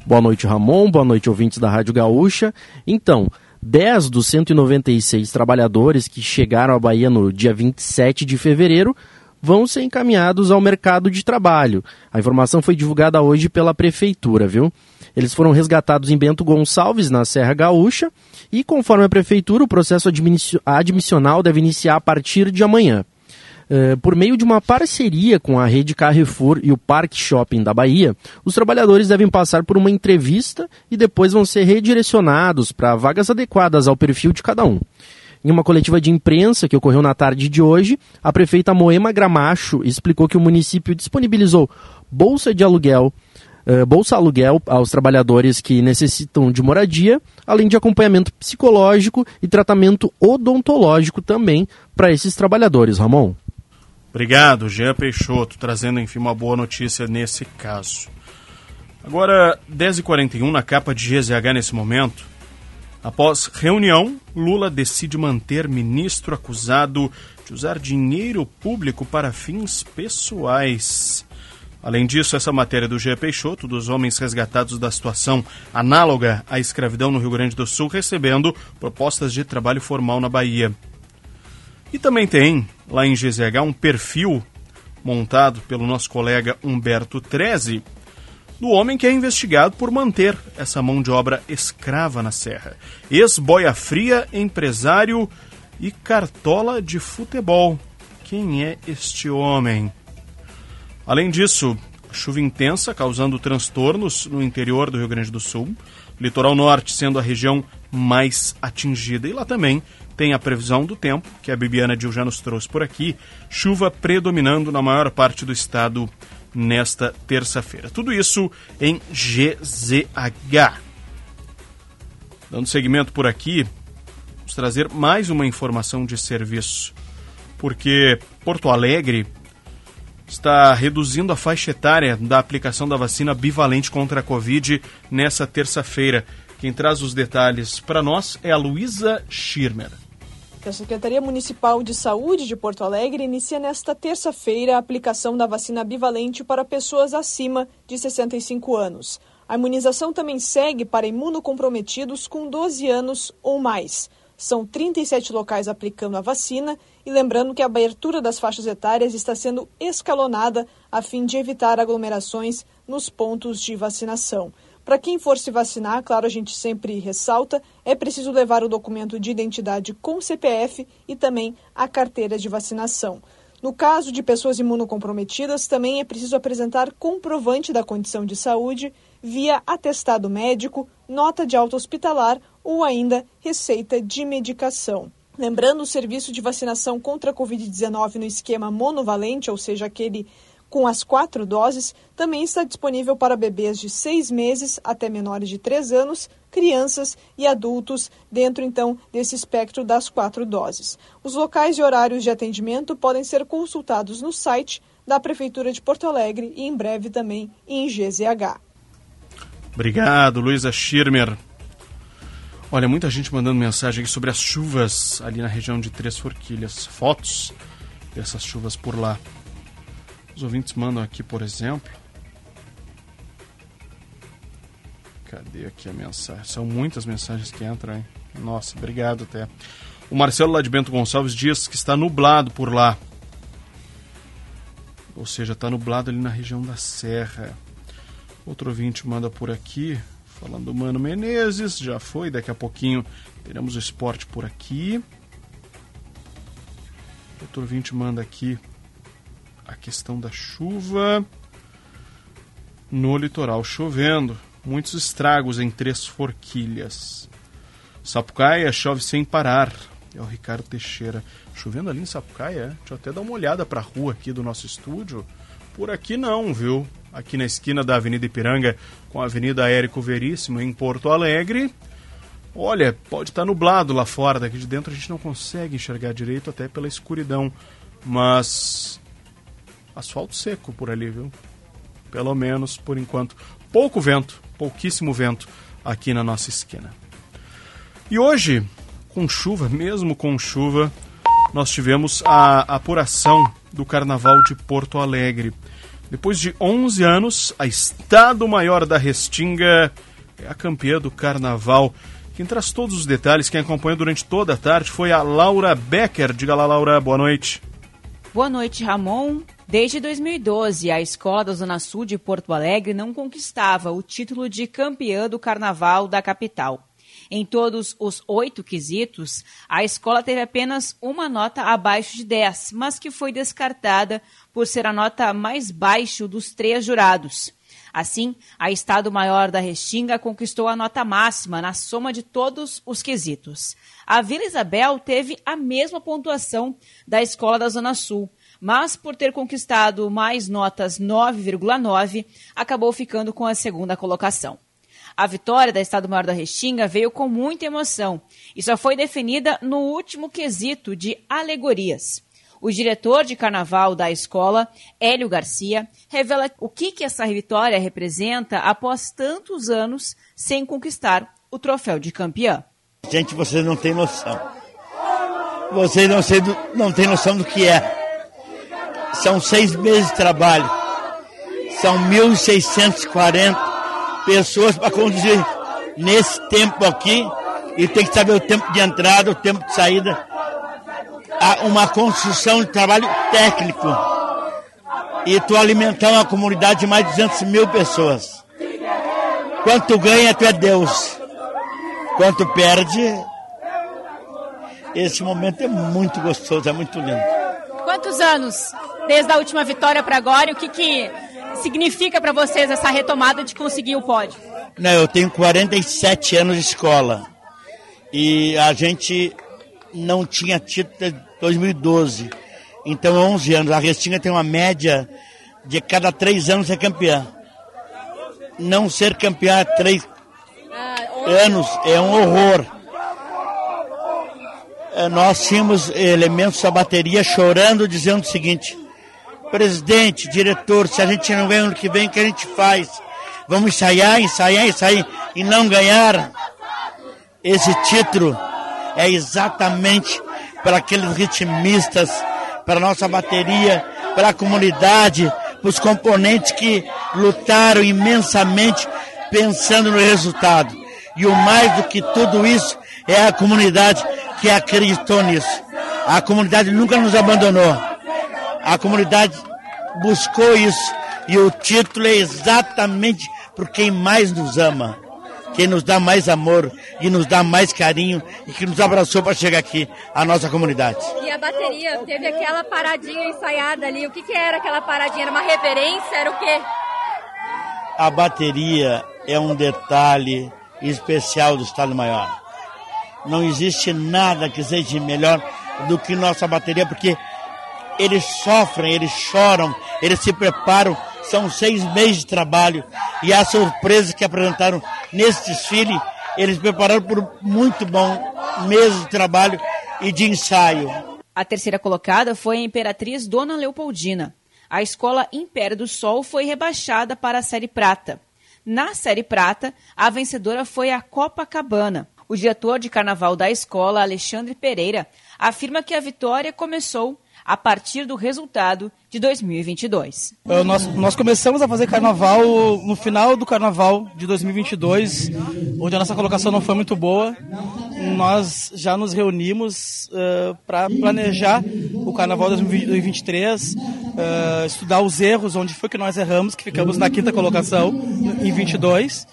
F: Boa noite, Ramon. Boa noite, ouvintes da Rádio Gaúcha. Então, 10 dos 196 trabalhadores que chegaram à Bahia no dia 27 de fevereiro vão ser encaminhados ao mercado de trabalho. A informação foi divulgada hoje pela prefeitura, viu? Eles foram resgatados em Bento Gonçalves, na Serra Gaúcha, e conforme a prefeitura, o processo admissional deve iniciar a partir de amanhã. Eh, por meio de uma parceria com a rede Carrefour e o Parque Shopping da Bahia, os trabalhadores devem passar por uma entrevista e depois vão ser redirecionados para vagas adequadas ao perfil de cada um. Em uma coletiva de imprensa que ocorreu na tarde de hoje, a prefeita Moema Gramacho explicou que o município disponibilizou bolsa de aluguel, uh, bolsa aluguel aos trabalhadores que necessitam de moradia, além de acompanhamento psicológico e tratamento odontológico também para esses trabalhadores, Ramon.
B: Obrigado, Jean Peixoto, trazendo, enfim, uma boa notícia nesse caso. Agora, 10h41, na capa de GZH nesse momento. Após reunião, Lula decide manter ministro acusado de usar dinheiro público para fins pessoais. Além disso, essa matéria do G. Peixoto, dos homens resgatados da situação análoga à escravidão no Rio Grande do Sul, recebendo propostas de trabalho formal na Bahia. E também tem, lá em GZH, um perfil montado pelo nosso colega Humberto Treze, do homem que é investigado por manter essa mão de obra escrava na Serra. Ex-boia fria, empresário e cartola de futebol. Quem é este homem? Além disso, chuva intensa causando transtornos no interior do Rio Grande do Sul, litoral norte sendo a região mais atingida. E lá também tem a previsão do tempo, que a Bibiana Dil já nos trouxe por aqui, chuva predominando na maior parte do estado nesta terça-feira. Tudo isso em GZH. Dando seguimento por aqui, vamos trazer mais uma informação de serviço, porque Porto Alegre está reduzindo a faixa etária da aplicação da vacina bivalente contra a Covid nessa terça-feira. Quem traz os detalhes para nós é a Luísa Schirmer.
G: A Secretaria Municipal de Saúde de Porto Alegre inicia nesta terça-feira a aplicação da vacina bivalente para pessoas acima de 65 anos. A imunização também segue para imunocomprometidos com 12 anos ou mais. São 37 locais aplicando a vacina e lembrando que a abertura das faixas etárias está sendo escalonada a fim de evitar aglomerações nos pontos de vacinação. Para quem for se vacinar, claro, a gente sempre ressalta, é preciso levar o documento de identidade com CPF e também a carteira de vacinação. No caso de pessoas imunocomprometidas, também é preciso apresentar comprovante da condição de saúde via atestado médico, nota de alta hospitalar ou ainda receita de medicação. Lembrando, o serviço de vacinação contra a Covid-19 no esquema monovalente, ou seja, aquele com as quatro doses, também está disponível para bebês de seis meses até menores de três anos, crianças e adultos, dentro então desse espectro das quatro doses. Os locais e horários de atendimento podem ser consultados no site da Prefeitura de Porto Alegre e em breve também em GZH.
B: Obrigado, Luísa Schirmer. Olha, muita gente mandando mensagem sobre as chuvas ali na região de Três Forquilhas. Fotos dessas chuvas por lá. Os ouvintes mandam aqui, por exemplo. Cadê aqui a mensagem? São muitas mensagens que entram, hein? Nossa, obrigado até. O Marcelo lá de Bento Gonçalves diz que está nublado por lá. Ou seja, está nublado ali na região da Serra. Outro ouvinte manda por aqui, falando do Mano Menezes, já foi, daqui a pouquinho teremos o esporte por aqui. Outro ouvinte manda aqui a questão da chuva no litoral chovendo. Muitos estragos em três forquilhas. Sapucaia chove sem parar. É o Ricardo Teixeira. Chovendo ali em Sapucaia, é? Deixa eu até dar uma olhada para a rua aqui do nosso estúdio. Por aqui não, viu? Aqui na esquina da Avenida Ipiranga com a Avenida Érico Veríssimo, em Porto Alegre. Olha, pode estar nublado lá fora, daqui de dentro a gente não consegue enxergar direito, até pela escuridão. Mas asfalto seco por ali, viu? Pelo menos por enquanto. Pouco vento, pouquíssimo vento aqui na nossa esquina. E hoje, com chuva, mesmo com chuva, nós tivemos a apuração do Carnaval de Porto Alegre. Depois de 11 anos, a Estado Maior da Restinga é a campeã do Carnaval. Quem traz todos os detalhes, quem acompanhou durante toda a tarde foi a Laura Becker. Diga lá, Laura, boa noite.
H: Boa noite, Ramon. Desde 2012, a Escola da Zona Sul de Porto Alegre não conquistava o título de campeã do Carnaval da capital. Em todos os oito quesitos, a escola teve apenas uma nota abaixo de 10, mas que foi descartada por ser a nota mais baixa dos três jurados. Assim, a Estado-Maior da Restinga conquistou a nota máxima na soma de todos os quesitos. A Vila Isabel teve a mesma pontuação da Escola da Zona Sul, mas por ter conquistado mais notas 9,9, acabou ficando com a segunda colocação. A vitória da Estado Maior da Restinga veio com muita emoção e só foi definida no último quesito de alegorias. O diretor de carnaval da escola, Hélio Garcia, revela o que, que essa vitória representa após tantos anos sem conquistar o troféu de campeã.
I: Gente, vocês não têm noção. Vocês não, sei não têm noção do que é. São seis meses de trabalho. São 1.640 pessoas para conduzir nesse tempo aqui. E tem que saber o tempo de entrada, o tempo de saída. Há uma construção de trabalho técnico. E tu alimentar uma comunidade de mais de 200 mil pessoas. Quanto ganha, tu é Deus. Quanto perde, esse momento é muito gostoso, é muito lindo.
H: Quantos anos desde a última vitória para agora e o que, que significa para vocês essa retomada de conseguir o pódio?
I: Não, eu tenho 47 anos de escola e a gente não tinha título desde 2012, então 11 anos. A Restinga tem uma média de cada três anos ser campeã. Não ser campeã há três anos é um horror. É, nós tínhamos elementos da bateria chorando, dizendo o seguinte: presidente, diretor, se a gente não ganha ano que vem, o que a gente faz? Vamos ensaiar, ensaiar, ensaiar e não ganhar? Esse título é exatamente para aqueles ritmistas, para a nossa bateria, para a comunidade, para os componentes que lutaram imensamente pensando no resultado. E o mais do que tudo isso é a comunidade que acreditou nisso. A comunidade nunca nos abandonou. A comunidade buscou isso. E o título é exatamente por quem mais nos ama. Quem nos dá mais amor e nos dá mais carinho e que nos abraçou para chegar aqui, a nossa comunidade.
J: E a bateria, teve aquela paradinha ensaiada ali. O que, que era aquela paradinha? Era uma reverência? Era o quê?
I: A bateria é um detalhe especial do Estado Maior. Não existe nada que seja melhor do que nossa bateria, porque eles sofrem, eles choram, eles se preparam, são seis meses de trabalho e as surpresas que apresentaram nesse desfile, eles prepararam por muito bom meses de trabalho e de ensaio.
H: A terceira colocada foi a Imperatriz Dona Leopoldina. A escola Império do Sol foi rebaixada para a Série Prata. Na Série Prata, a vencedora foi a Copacabana. O diretor de carnaval da escola, Alexandre Pereira, afirma que a vitória começou a partir do resultado de 2022.
K: Uh, nós, nós começamos a fazer carnaval no final do carnaval de 2022, onde a nossa colocação não foi muito boa. Nós já nos reunimos uh, para planejar o carnaval de 2023, uh, estudar os erros, onde foi que nós erramos, que ficamos na quinta colocação em 22.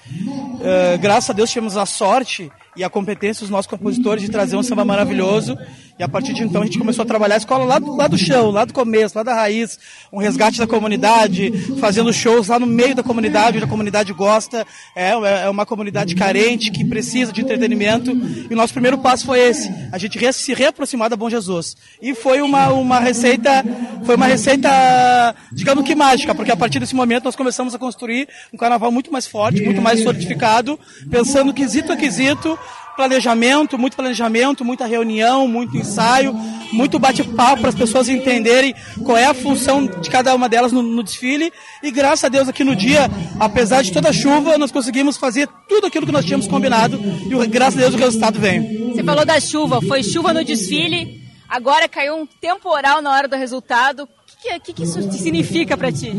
K: Uh, graças a Deus tivemos a sorte e a competência dos nossos compositores de trazer um samba maravilhoso. E a partir de então a gente começou a trabalhar a escola lá do, lá do chão, lá do começo, lá da raiz, um resgate da comunidade, fazendo shows lá no meio da comunidade, onde a comunidade gosta. É, é uma comunidade carente que precisa de entretenimento. E o nosso primeiro passo foi esse: a gente se reaproximar da Bom Jesus. E foi uma, uma receita, foi uma receita, digamos que mágica, porque a partir desse momento nós começamos a construir um carnaval muito mais forte, muito mais solidificado, pensando quesito a quesito planejamento, muito planejamento, muita reunião, muito ensaio, muito bate-papo para as pessoas entenderem qual é a função de cada uma delas no, no, desfile. E graças a Deus aqui no dia, apesar de toda a chuva, nós conseguimos fazer tudo aquilo que nós tínhamos combinado e graças a Deus o resultado vem.
J: Você falou da chuva, foi chuva no desfile, agora caiu um temporal na hora do resultado. O que, que, que, isso significa para ti?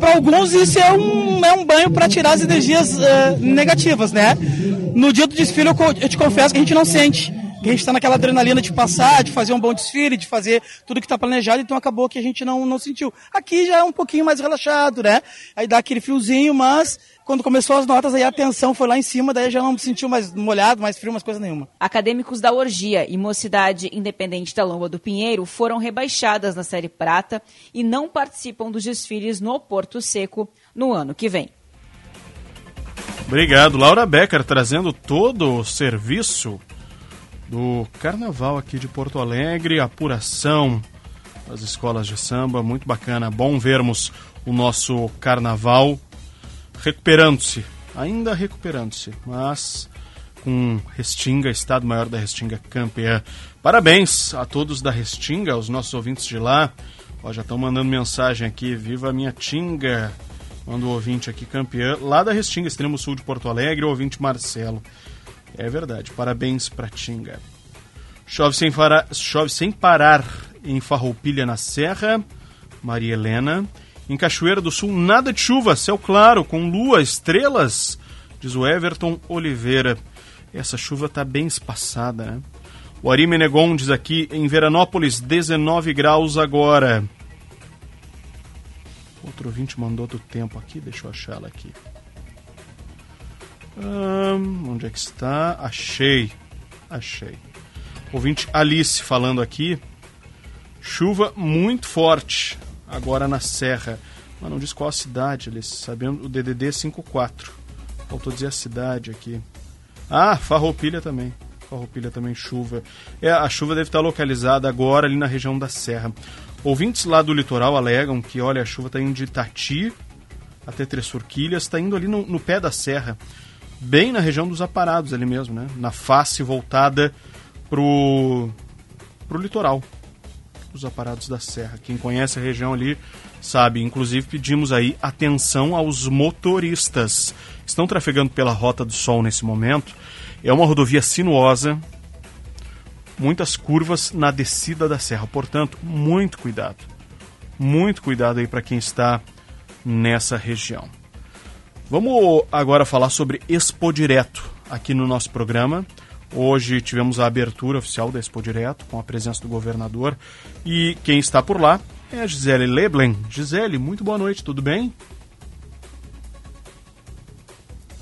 K: Para alguns isso é um, é um banho para tirar as energias uh, negativas, né? No dia do desfile, eu, eu te confesso que a gente não sente. Que a gente está naquela adrenalina de passar, de fazer um bom desfile, de fazer tudo que está planejado, então acabou que a gente não, não sentiu. Aqui já é um pouquinho mais relaxado, né? Aí dá aquele friozinho, mas quando começou as notas, aí a tensão foi lá em cima, daí já não me sentiu mais molhado, mais frio, mais coisa nenhuma.
H: Acadêmicos da Orgia e Mocidade Independente da Lomba do Pinheiro foram rebaixadas na Série Prata e não participam dos desfiles no Porto Seco no ano que vem.
B: Obrigado, Laura Becker, trazendo todo o serviço do carnaval aqui de Porto Alegre, apuração das escolas de samba, muito bacana, bom vermos o nosso carnaval recuperando-se, ainda recuperando-se, mas com Restinga, Estado Maior da Restinga campeã. Parabéns a todos da Restinga, aos nossos ouvintes de lá. Ó, já estão mandando mensagem aqui, viva a minha Tinga. Manda o ouvinte aqui campeã, lá da Restinga, extremo sul de Porto Alegre, o ouvinte Marcelo. É verdade, parabéns pra Tinga. Chove sem, fará, chove sem parar em Farroupilha, na Serra, Maria Helena. Em Cachoeira do Sul, nada de chuva, céu claro, com lua, estrelas, diz o Everton Oliveira. Essa chuva tá bem espaçada, né? O Ari Menegon diz aqui, em Veranópolis, 19 graus agora. Outro ouvinte mandou do tempo aqui, deixa eu achar ela aqui. Hum, onde é que está? Achei. Achei. Ouvinte Alice falando aqui. Chuva muito forte agora na Serra. Mas não diz qual a cidade, Alice. Sabendo o DDD 54. Faltou dizer a cidade aqui. Ah, Farroupilha também. Farroupilha também chuva. É, a chuva deve estar localizada agora ali na região da Serra. Ouvintes lá do litoral alegam que, olha, a chuva está indo de Itati até Três Forquilhas, está indo ali no, no, pé da serra, bem na região dos aparados ali mesmo, né? Na face voltada pro, pro litoral dos aparados da serra. Quem conhece a região ali sabe. Inclusive pedimos aí atenção aos motoristas. Estão trafegando pela Rota do Sol nesse momento é uma rodovia sinuosa, muitas curvas na descida da serra, portanto, muito cuidado. Muito cuidado aí para quem está nessa região. Vamos agora falar sobre Expo Direto aqui no nosso programa. Hoje tivemos a abertura oficial da Expo Direto com a presença do governador e quem está por lá é a Gisele Leblen. Gisele, muito boa noite, tudo bem?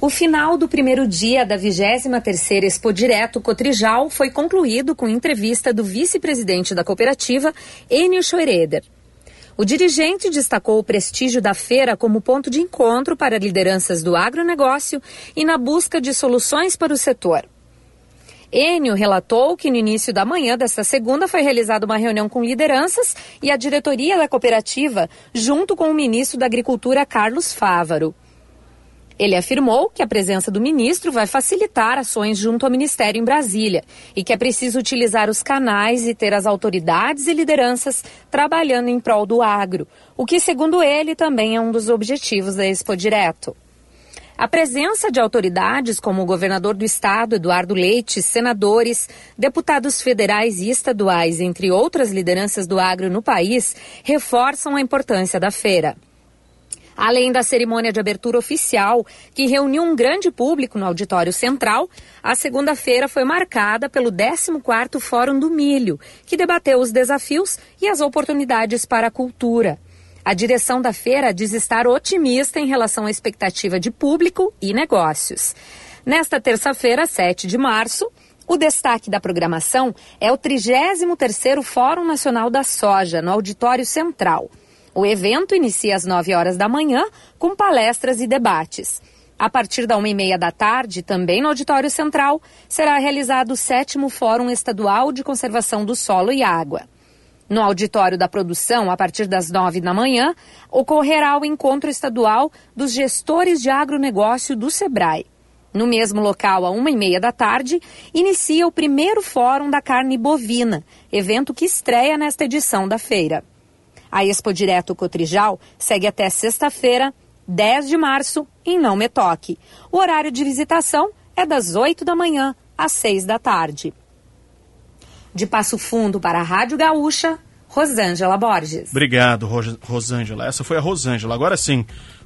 L: O final do primeiro dia da 23ª Expo Direto Cotrijal foi concluído com entrevista do vice-presidente da cooperativa, Enio Schroeder. O dirigente destacou o prestígio da feira como ponto de encontro para lideranças do agronegócio e na busca de soluções para o setor. Enio relatou que no início da manhã desta segunda foi realizada uma reunião com lideranças e a diretoria da cooperativa, junto com o ministro da Agricultura, Carlos Fávaro. Ele afirmou que a presença do ministro vai facilitar ações junto ao ministério em Brasília e que é preciso utilizar os canais e ter as autoridades e lideranças trabalhando em prol do agro, o que, segundo ele, também é um dos objetivos da Expo Direto. A presença de autoridades como o governador do estado, Eduardo Leite, senadores, deputados federais e estaduais, entre outras lideranças do agro no país, reforçam a importância da feira. Além da cerimônia de abertura oficial, que reuniu um grande público no auditório central, a segunda-feira foi marcada pelo 14º Fórum do Milho, que debateu os desafios e as oportunidades para a cultura. A direção da feira diz estar otimista em relação à expectativa de público e negócios. Nesta terça-feira, 7 de março, o destaque da programação é o 33º Fórum Nacional da Soja, no Auditório Central. O evento inicia às 9 horas da manhã, com palestras e debates. A partir da uma e meia da tarde, também no Auditório Central, será realizado o sétimo Fórum Estadual de Conservação do Solo e Água. No auditório da produção, a partir das nove da manhã, ocorrerá o encontro estadual dos gestores de agronegócio do SEBRAE. No mesmo local, a uma e meia da tarde, inicia o primeiro Fórum da Carne Bovina, evento que estreia nesta edição da feira. A Expo Direto Cotrijal segue até sexta-feira, 10 de março, em Não Me Toque. O horário de visitação é das 8 da manhã às 6 da tarde. De Passo Fundo para a Rádio Gaúcha, Rosângela Borges.
B: Obrigado, Rosângela. Essa foi a Rosângela. Agora sim,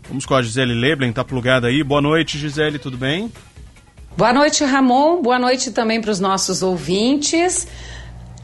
B: vamos com a Gisele Leblen, tá plugada aí. Boa noite, Gisele, tudo bem?
M: Boa noite, Ramon. Boa noite também para os nossos ouvintes.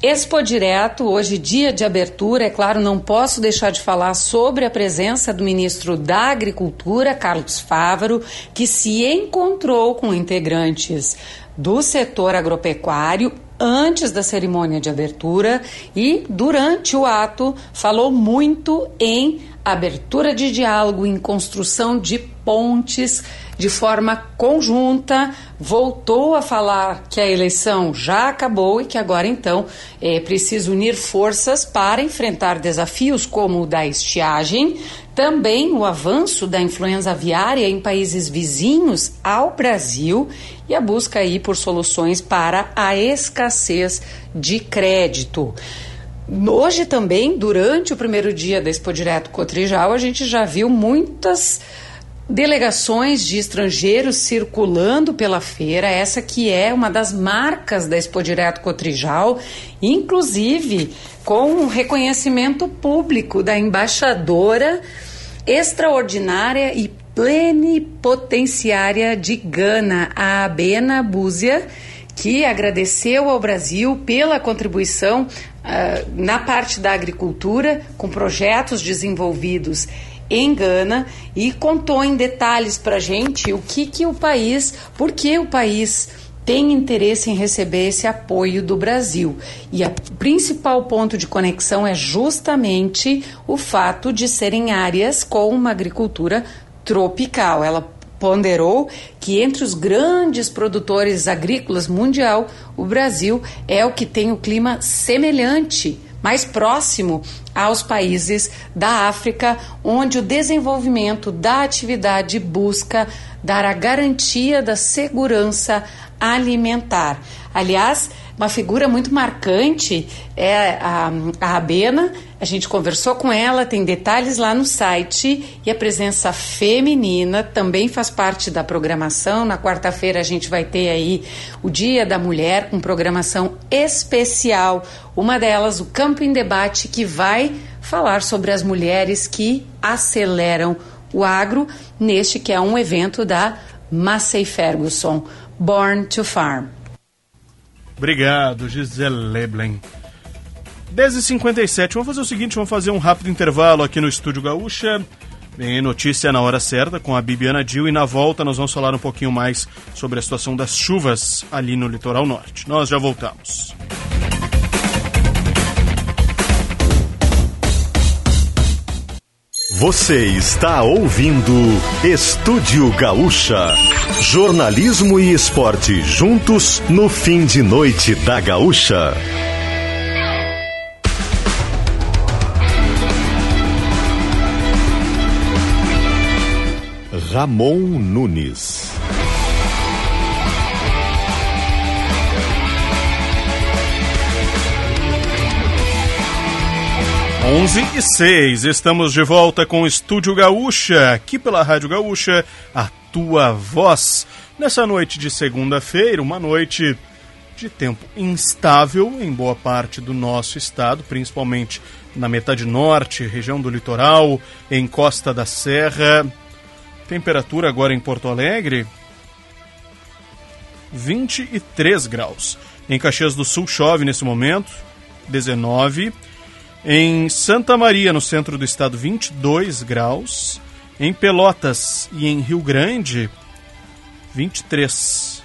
M: Expo Direto, hoje dia de abertura, é claro, não posso deixar de falar sobre a presença do ministro da Agricultura, Carlos Fávaro, que se encontrou com integrantes do setor agropecuário antes da cerimônia de abertura e durante o ato falou muito em
N: abertura de diálogo em construção de pontes de forma conjunta, voltou a falar que a eleição já acabou e que agora então é preciso unir forças para enfrentar desafios como o da estiagem, também o avanço da influenza aviária em países vizinhos ao Brasil e a busca aí por soluções para a escassez de crédito. Hoje também, durante o primeiro dia da Expo Direto Cotrijal, a gente já viu muitas delegações de estrangeiros circulando pela feira, essa que é uma das marcas da Expo Direto Cotrijal, inclusive com um reconhecimento público da embaixadora extraordinária e plenipotenciária de Gana, a Abena Búzia, que agradeceu ao Brasil pela contribuição uh, na parte da agricultura, com projetos desenvolvidos em Gana e contou em detalhes para gente o que, que o país, por que o país tem interesse em receber esse apoio do Brasil. E o principal ponto de conexão é justamente o fato de serem áreas com uma agricultura tropical. Ela ponderou que entre os grandes produtores agrícolas mundial, o Brasil é o que tem o clima semelhante mais próximo aos países da África, onde o desenvolvimento da atividade busca dar a garantia da segurança alimentar. Aliás, uma figura muito marcante é a, a Abena. A gente conversou com ela, tem detalhes lá no site e a presença feminina também faz parte da programação. Na quarta-feira a gente vai ter aí o Dia da Mulher com programação especial. Uma delas, o Campo em Debate, que vai falar sobre as mulheres que aceleram o agro, neste que é um evento da Massey Ferguson, Born to Farm.
B: Obrigado, Gisele Leblen. 10h57, vamos fazer o seguinte, vamos fazer um rápido intervalo aqui no Estúdio Gaúcha. Vem notícia na hora certa com a Bibiana Dil e na volta nós vamos falar um pouquinho mais sobre a situação das chuvas ali no litoral norte. Nós já voltamos.
A: Você está ouvindo Estúdio Gaúcha. Jornalismo e esporte juntos no fim de noite da Gaúcha. Ramon Nunes.
B: 11 e 6, estamos de volta com o Estúdio Gaúcha, aqui pela Rádio Gaúcha, a tua voz. Nessa noite de segunda-feira, uma noite de tempo instável em boa parte do nosso estado, principalmente na metade norte, região do litoral, em Costa da Serra. Temperatura agora em Porto Alegre, 23 graus. Em Caxias do Sul chove nesse momento, 19 em Santa Maria, no centro do estado, 22 graus. Em Pelotas e em Rio Grande, 23.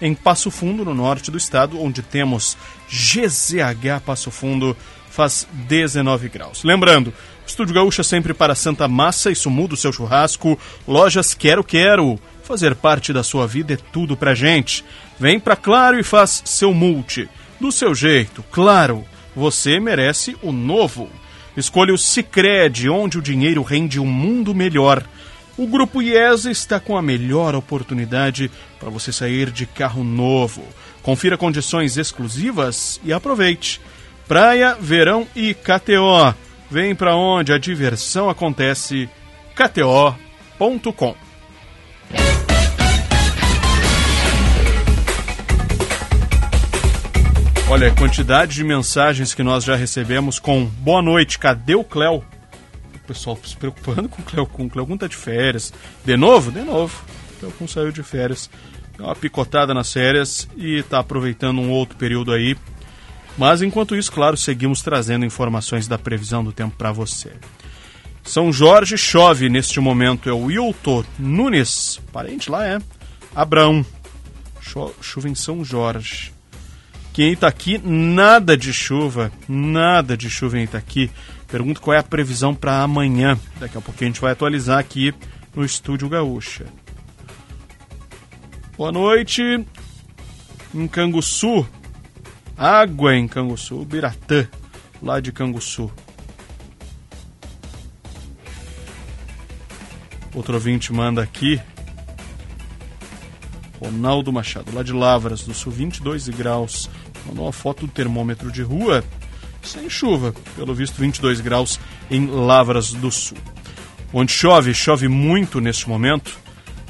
B: Em Passo Fundo, no norte do estado, onde temos GZH Passo Fundo, faz 19 graus. Lembrando, Estúdio Gaúcha sempre para Santa Massa, isso muda o seu churrasco. Lojas Quero Quero. Fazer parte da sua vida é tudo pra gente. Vem pra Claro e faz seu multi. Do seu jeito, claro. Você merece o novo. Escolha o Sicredi, onde o dinheiro rende um mundo melhor. O Grupo IES está com a melhor oportunidade para você sair de carro novo. Confira condições exclusivas e aproveite. Praia, verão e KTO. Vem para onde a diversão acontece. KTO.com Olha, a quantidade de mensagens que nós já recebemos com boa noite, cadê o Cléo? O pessoal se preocupando com o Cléo Kun. O Cléo tá de férias. De novo? De novo. O Cléo Kun saiu de férias. Deu uma picotada nas férias e tá aproveitando um outro período aí. Mas enquanto isso, claro, seguimos trazendo informações da previsão do tempo para você. São Jorge chove neste momento. É o Wilton Nunes, parente lá é. Abrão. Cho chuva em São Jorge que em Itaqui nada de chuva, nada de chuva em Itaqui. Pergunto qual é a previsão para amanhã. Daqui a pouquinho a gente vai atualizar aqui no Estúdio Gaúcha. Boa noite. Em Canguçu. Água em Canguçu. Biratã, lá de Canguçu. Outro ouvinte manda aqui. Ronaldo Machado, lá de Lavras do Sul, 22 graus. Mandou uma foto do termômetro de rua, sem chuva, pelo visto 22 graus em Lavras do Sul. Onde chove, chove muito neste momento,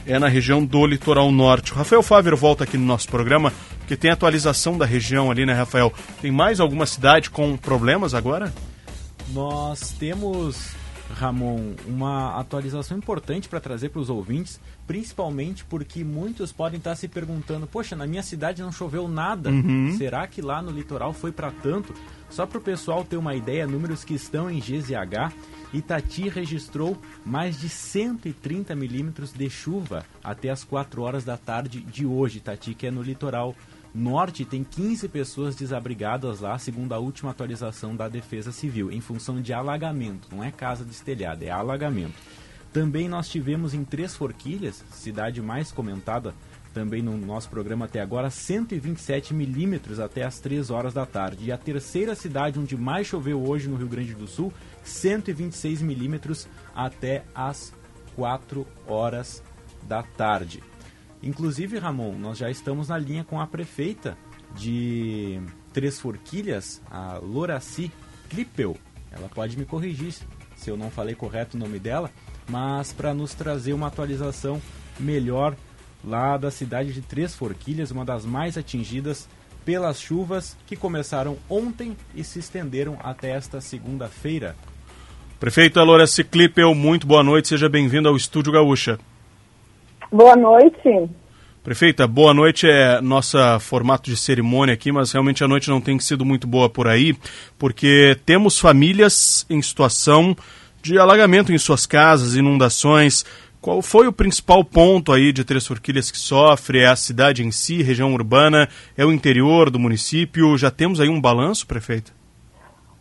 B: é na região do litoral norte. O Rafael Fáver volta aqui no nosso programa, porque tem atualização da região ali, né, Rafael? Tem mais alguma cidade com problemas agora?
C: Nós temos Ramon, uma atualização importante para trazer para os ouvintes, principalmente porque muitos podem estar se perguntando: poxa, na minha cidade não choveu nada, uhum. será que lá no litoral foi para tanto? Só para o pessoal ter uma ideia, números que estão em GZH, Itati registrou mais de 130 milímetros de chuva até as 4 horas da tarde de hoje, Itati, que é no litoral Norte tem 15 pessoas desabrigadas lá, segundo a última atualização da Defesa Civil, em função de alagamento. Não é casa destelhada, é alagamento. Também nós tivemos em Três Forquilhas, cidade mais comentada também no nosso programa até agora, 127 milímetros até as 3 horas da tarde. E a terceira cidade onde mais choveu hoje no Rio Grande do Sul, 126 milímetros até as 4 horas da tarde. Inclusive, Ramon, nós já estamos na linha com a prefeita de Três Forquilhas, a Loraci Klippel. Ela pode me corrigir se eu não falei correto o nome dela, mas para nos trazer uma atualização melhor lá da cidade de Três Forquilhas, uma das mais atingidas pelas chuvas que começaram ontem e se estenderam até esta segunda-feira.
B: Prefeita Loraci Klippel, muito boa noite, seja bem-vindo ao Estúdio Gaúcha.
O: Boa noite.
B: Prefeita, boa noite é nossa formato de cerimônia aqui, mas realmente a noite não tem sido muito boa por aí, porque temos famílias em situação de alagamento em suas casas, inundações. Qual foi o principal ponto aí de Três Forquilhas que sofre? É a cidade em si, região urbana? É o interior do município? Já temos aí um balanço, prefeita?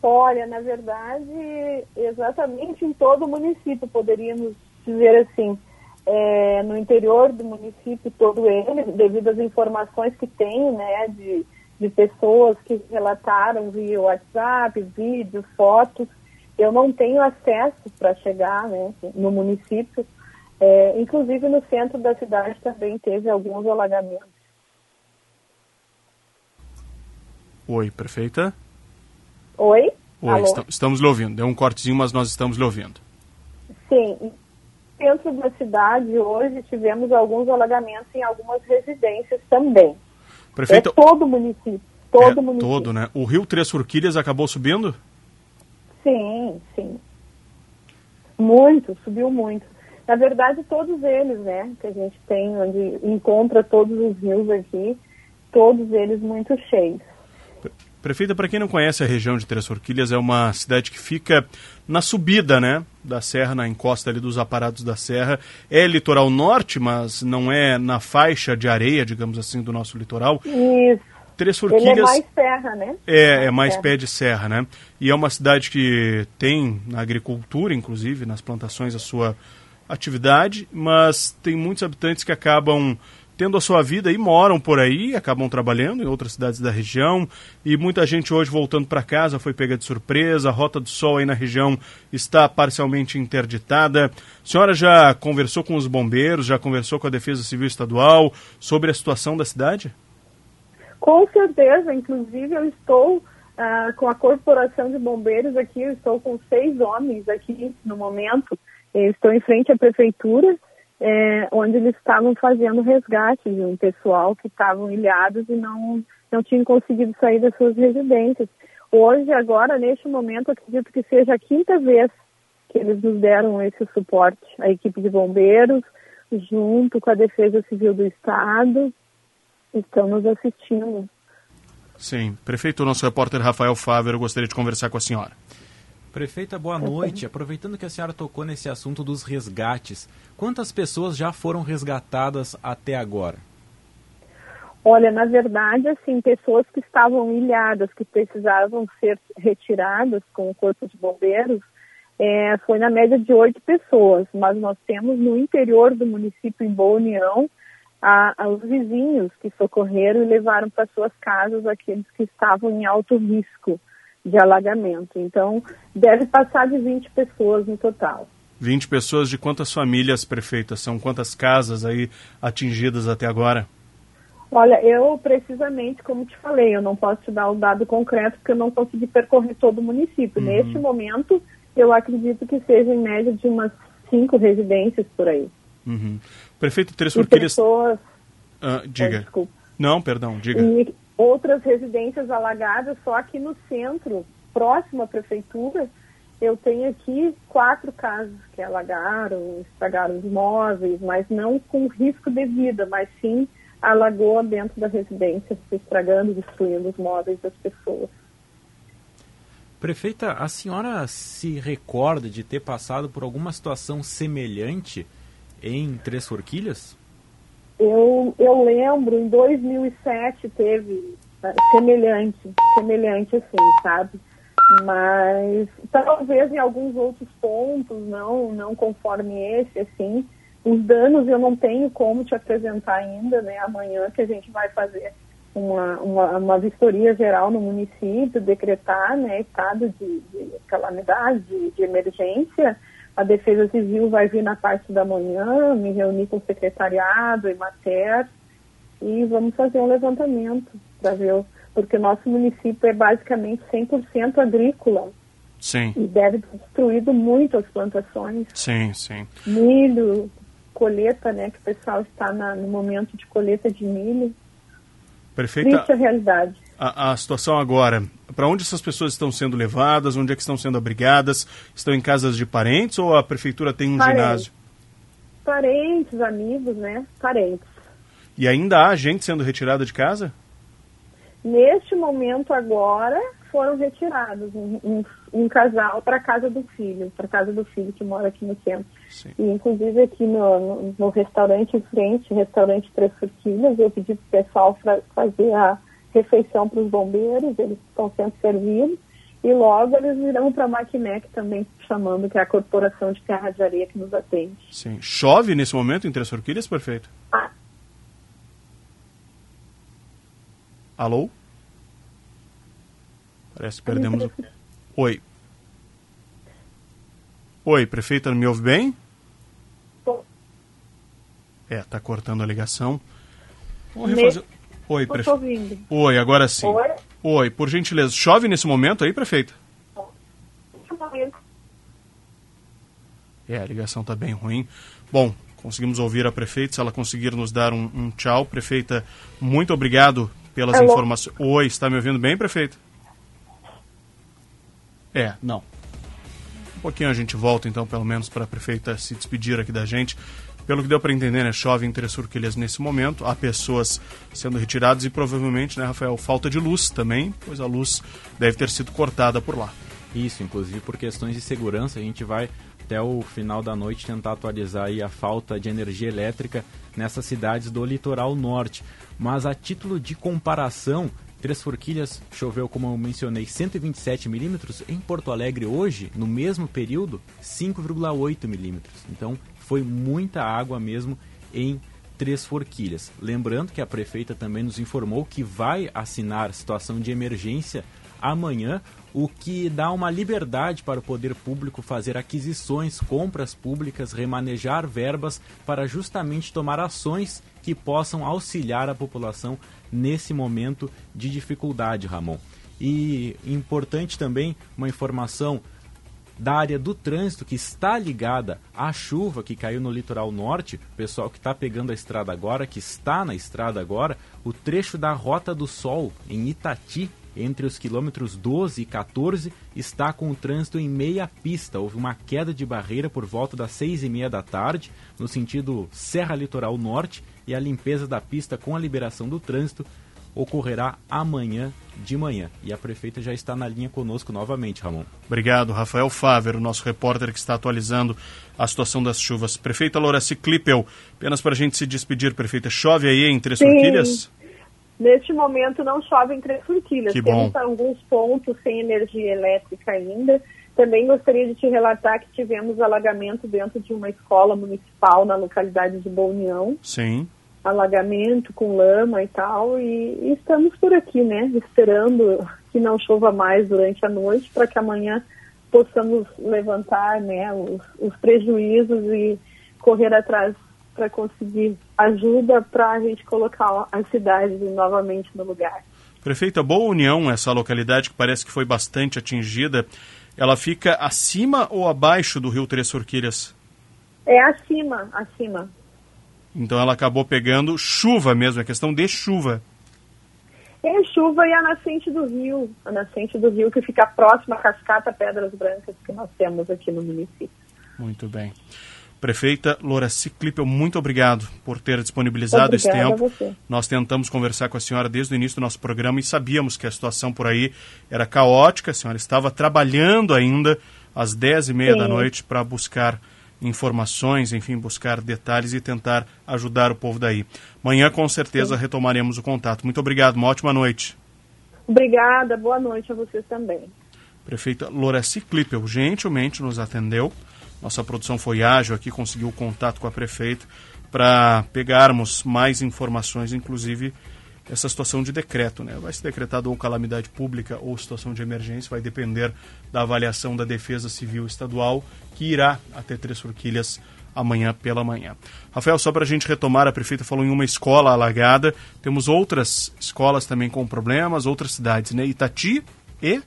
O: Olha, na verdade, exatamente em todo o município, poderíamos dizer assim é, no interior do município todo ele, devido às informações que tem, né, de, de pessoas que relataram via WhatsApp, vídeos, fotos. Eu não tenho acesso para chegar né, no município. É, inclusive no centro da cidade também teve alguns alagamentos.
B: Oi, prefeita?
O: Oi?
B: Oi, estamos lhe ouvindo. Deu um cortezinho, mas nós estamos lhe ouvindo.
O: Sim, centro da cidade, hoje tivemos alguns alagamentos em algumas residências também.
B: Prefeito...
O: É todo o município. Todo
B: é
O: município.
B: Todo, né? O Rio Três Forquilhas acabou subindo?
O: Sim, sim. Muito, subiu muito. Na verdade, todos eles, né, que a gente tem, onde encontra todos os rios aqui, todos eles muito cheios.
B: Prefeita, para quem não conhece a região de Três Forquilhas, é uma cidade que fica na subida, né, da serra, na encosta ali dos aparados da serra. É litoral norte, mas não é na faixa de areia, digamos assim, do nosso litoral.
O: Isso.
B: Três Forquilhas... Ele é
O: mais serra, né?
B: É, mais é mais serra. pé de serra, né? E é uma cidade que tem na agricultura, inclusive, nas plantações, a sua atividade, mas tem muitos habitantes que acabam tendo a sua vida e moram por aí, acabam trabalhando em outras cidades da região. E muita gente hoje voltando para casa foi pega de surpresa. A Rota do Sol aí na região está parcialmente interditada. A senhora já conversou com os bombeiros, já conversou com a Defesa Civil Estadual sobre a situação da cidade?
O: Com certeza, inclusive eu estou uh, com a Corporação de Bombeiros aqui, eu estou com seis homens aqui no momento. Eu estou em frente à prefeitura é, onde eles estavam fazendo resgate de um pessoal que estavam ilhados e não, não tinham conseguido sair das suas residências. Hoje, agora, neste momento, acredito que seja a quinta vez que eles nos deram esse suporte. A equipe de bombeiros, junto com a Defesa Civil do Estado, estão nos assistindo.
B: Sim. Prefeito, nosso repórter Rafael Fáver, eu gostaria de conversar com a senhora.
C: Prefeita, boa noite. Aproveitando que a senhora tocou nesse assunto dos resgates, quantas pessoas já foram resgatadas até agora?
O: Olha, na verdade, assim, pessoas que estavam ilhadas, que precisavam ser retiradas com o corpo de bombeiros, é, foi na média de oito pessoas, mas nós temos no interior do município, em Boa União, a, a, os vizinhos que socorreram e levaram para suas casas aqueles que estavam em alto risco de alagamento. Então, deve passar de 20 pessoas no total.
B: 20 pessoas de quantas famílias, prefeita? São quantas casas aí atingidas até agora?
O: Olha, eu precisamente, como te falei, eu não posso te dar o dado concreto porque eu não consegui percorrer todo o município. Uhum. Neste momento, eu acredito que seja em média de umas cinco residências por aí.
B: Uhum. Prefeito Três Forquilhas...
O: pessoas...
B: Ah, diga. Oh, não, perdão, diga.
O: E outras residências alagadas só aqui no centro, próximo à prefeitura, eu tenho aqui quatro casas que alagaram, estragaram os móveis, mas não com risco de vida, mas sim alagou dentro da residência, se estragando, destruindo os móveis das pessoas.
C: Prefeita, a senhora se recorda de ter passado por alguma situação semelhante em Três Forquilhas?
O: Eu, eu lembro, em 2007 teve uh, semelhante, semelhante assim, sabe? Mas talvez em alguns outros pontos, não, não conforme esse, assim. Os danos eu não tenho como te apresentar ainda, né? Amanhã que a gente vai fazer uma, uma, uma vistoria geral no município, decretar né, estado de, de calamidade, de, de, emergência. A Defesa Civil vai vir na parte da manhã, me reunir com o secretariado, e Mater, e vamos fazer um levantamento para ver, porque o nosso município é basicamente 100% agrícola.
B: Sim.
O: E deve ter destruído muito as plantações.
B: Sim, sim.
O: Milho, colheita, né, que o pessoal está na, no momento de colheita de milho.
B: Prefeita,
O: Triste a realidade.
B: A, a situação agora, para onde essas pessoas estão sendo levadas, onde é que estão sendo abrigadas? Estão em casas de parentes ou a prefeitura tem um
O: parentes.
B: ginásio?
O: Parentes, amigos, né? Parentes.
B: E ainda há gente sendo retirada de casa?
O: Neste momento agora foram retirados um, um, um casal para casa do filho, para casa do filho que mora aqui no centro.
B: Sim.
O: E inclusive aqui no, no, no, restaurante em frente, restaurante Três Forquilhas, eu pedi para o pessoal fazer a refeição para os bombeiros, eles estão sendo servidos. E logo eles virão para a Maquinec também chamando, que é a corporação de terra de areia que nos atende.
B: Sim. Chove nesse momento em Três Forquilhas, perfeito?
O: Ah.
B: Alô? Parece que perdemos. O... Oi. Oi, prefeita, me ouve bem?
O: Tô.
B: É, tá cortando a ligação.
O: Vamos refazer.
B: Oi,
O: prefeita.
B: Oi, agora sim.
O: Oi?
B: Oi, por gentileza. Chove nesse momento aí, prefeita? É, a ligação tá bem ruim. Bom, conseguimos ouvir a prefeita. Se ela conseguir nos dar um, um tchau, prefeita, muito obrigado pelas
O: Alô?
B: informações. Oi, está me ouvindo bem, prefeita? É, não. Um pouquinho a gente volta, então, pelo menos, para a prefeita se despedir aqui da gente. Pelo que deu para entender, né, chove em Três Forquilhas nesse momento, há pessoas sendo retiradas e provavelmente, né, Rafael, falta de luz também, pois a luz deve ter sido cortada por lá.
C: Isso, inclusive por questões de segurança, a gente vai até o final da noite tentar atualizar aí a falta de energia elétrica nessas cidades do litoral norte. Mas a título de comparação, Três Forquilhas choveu, como eu mencionei, 127 milímetros. Em Porto Alegre hoje, no mesmo período, 5,8 milímetros. Então foi muita água mesmo em Três Forquilhas. Lembrando que a prefeita também nos informou que vai assinar situação de emergência amanhã, o que dá uma liberdade para o poder público fazer aquisições, compras públicas, remanejar verbas para justamente tomar ações que possam auxiliar a população nesse momento de dificuldade, Ramon. E importante também uma informação da área do trânsito que está ligada à chuva que caiu no litoral norte, pessoal que está pegando a estrada agora, que está na estrada agora, o trecho da Rota do Sol em Itati, entre os quilômetros 12 e 14, está com o trânsito em meia pista. Houve uma queda de barreira por volta das seis e meia da tarde, no sentido Serra Litoral Norte, e a limpeza da pista com a liberação do trânsito ocorrerá amanhã de manhã. E a prefeita já está na linha conosco novamente, Ramon.
B: Obrigado, Rafael Faver, o nosso repórter que está atualizando a situação das chuvas. Prefeita Loraci Klippel, apenas para a gente se despedir, prefeita, chove aí em Três Forquilhas?
O: Neste momento não chove em Três Forquilhas.
B: Que
O: Temos
B: bom.
O: alguns pontos sem energia elétrica ainda. Também gostaria de te relatar que tivemos alagamento dentro de uma escola municipal na localidade de Boa União.
B: Sim.
O: Alagamento com lama e tal. E, e estamos por aqui, né? Esperando que não chova mais durante a noite para que amanhã possamos levantar né, os, os prejuízos e correr atrás para conseguir ajuda para a gente colocar a cidade novamente no lugar.
B: Prefeita, Boa União, essa localidade que parece que foi bastante atingida, ela fica acima ou abaixo do rio Três Forquilhas?
O: É acima, acima.
B: Então ela acabou pegando chuva mesmo, é questão de chuva.
O: É a chuva e a nascente do rio, a nascente do rio que fica próxima à cascata Pedras Brancas que nós temos aqui no município.
B: Muito bem. Prefeita Loraci Clipel, muito obrigado por ter disponibilizado esse
O: Obrigada
B: tempo.
O: a você.
B: Nós tentamos conversar com a senhora desde o início do nosso programa e sabíamos que a situação por aí era caótica. A senhora estava trabalhando ainda às 10 e meia
O: Sim.
B: da noite para buscar informações, enfim, buscar detalhes e tentar ajudar o povo daí. Amanhã, com certeza, retomaremos o contato. Muito obrigado, uma ótima noite.
O: Obrigada, boa noite a vocês também.
B: Prefeita Loraci Clipel gentilmente nos atendeu. Nossa produção foi ágil aqui, conseguiu contato com a prefeita para pegarmos mais informações, inclusive essa situação de decreto. Né? Vai ser decretado ou calamidade pública ou situação de emergência, vai depender da avaliação da Defesa Civil Estadual, que irá até Três Forquilhas amanhã pela manhã. Rafael, só para a gente retomar, a prefeita falou em uma escola alagada, temos outras escolas também com problemas, outras cidades, né? Itati e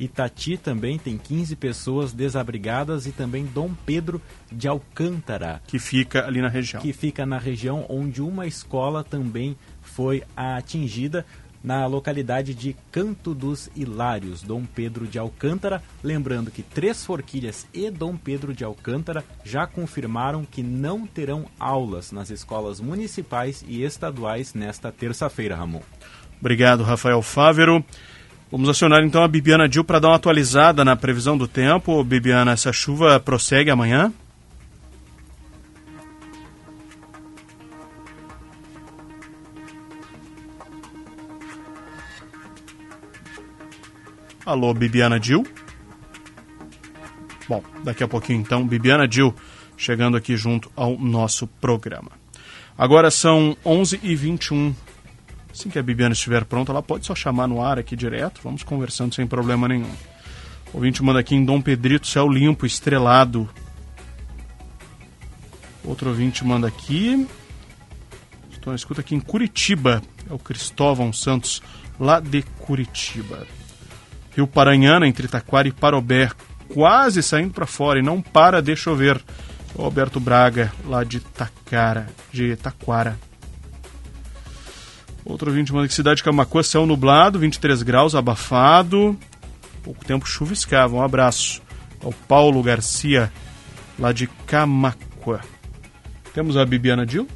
C: Itati também tem 15 pessoas desabrigadas e também Dom Pedro de Alcântara.
B: Que fica ali na região.
C: Que fica na região onde uma escola também foi atingida na localidade de Canto dos Hilários, Dom Pedro de Alcântara. Lembrando que Três Forquilhas e Dom Pedro de Alcântara já confirmaram que não terão aulas nas escolas municipais e estaduais nesta terça-feira, Ramon.
B: Obrigado, Rafael Fávero. Vamos acionar então a Bibiana Dil para dar uma atualizada na previsão do tempo. Bibiana, essa chuva prossegue amanhã? Alô, Bibiana Dil? Bom, daqui a pouquinho então, Bibiana Dil chegando aqui junto ao nosso programa. Agora são 11h21. Assim que a Bibiana estiver pronta, ela pode só chamar no ar aqui direto. Vamos conversando sem problema nenhum. O ouvinte manda aqui em Dom Pedrito, céu limpo, estrelado. Outro ouvinte manda aqui. Estou na escuta aqui em Curitiba. É o Cristóvão Santos, lá de Curitiba. Rio Paranhana, entre Taquara e Parobé, quase saindo para fora e não para de chover. O Alberto Braga, lá de Tacara, de Taquara. Outro ouvinte manda que cidade de Camacuã, céu nublado, 23 graus, abafado. Pouco tempo chuviscava. Um abraço ao Paulo Garcia, lá de Camacuã. Temos a Bibiana Dil?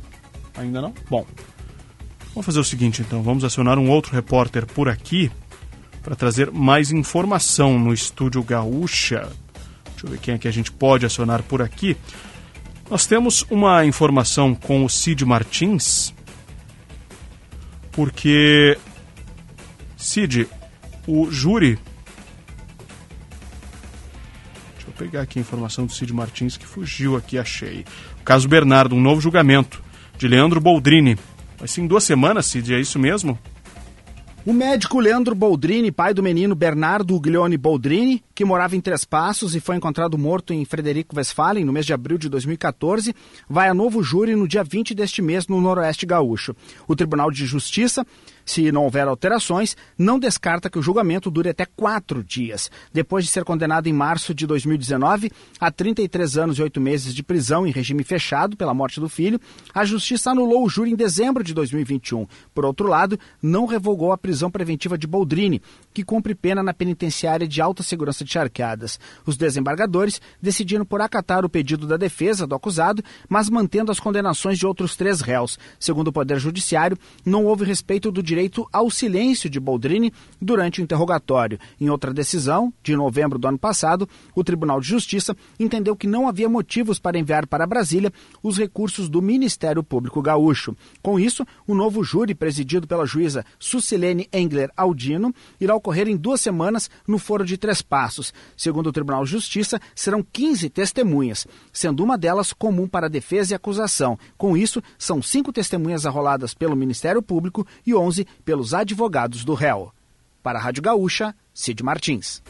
B: Ainda não? Bom, vamos fazer o seguinte então. Vamos acionar um outro repórter por aqui para trazer mais informação no estúdio Gaúcha. Deixa eu ver quem é que a gente pode acionar por aqui. Nós temos uma informação com o Cid Martins, porque Cid, o júri. Deixa eu pegar aqui a informação do Cid Martins que fugiu aqui, achei. O caso Bernardo, um novo julgamento de Leandro Boldrini. Vai ser em duas semanas, Cid, é isso mesmo?
P: O médico Leandro Boldrini, pai do menino Bernardo Uglione Boldrini, que morava em Três Passos e foi encontrado morto em Frederico Westphalen no mês de abril de 2014, vai a novo júri no dia 20 deste mês no Noroeste Gaúcho. O Tribunal de Justiça, se não houver alterações, não descarta que o julgamento dure até quatro dias. Depois de ser condenado em março de 2019 a 33 anos e oito meses de prisão em regime fechado pela morte do filho, a Justiça anulou o júri em dezembro de 2021. Por outro lado, não revogou a prisão preventiva de Boldrini, que cumpre pena na penitenciária de alta segurança de Charqueadas. Os desembargadores decidiram por acatar o pedido da defesa do acusado, mas mantendo as condenações de outros três réus. Segundo o Poder Judiciário, não houve respeito do direito direito ao silêncio de Boldrini durante o interrogatório. Em outra decisão, de novembro do ano passado, o Tribunal de Justiça entendeu que não havia motivos para enviar para Brasília os recursos do Ministério Público Gaúcho. Com isso, o novo júri, presidido pela juíza Sucilene Engler Aldino, irá ocorrer em duas semanas no Foro de Três Passos. Segundo o Tribunal de Justiça, serão 15 testemunhas, sendo uma delas comum para defesa e acusação. Com isso, são cinco testemunhas arroladas pelo Ministério Público e 11 pelos advogados do réu. Para a Rádio Gaúcha, Cid Martins.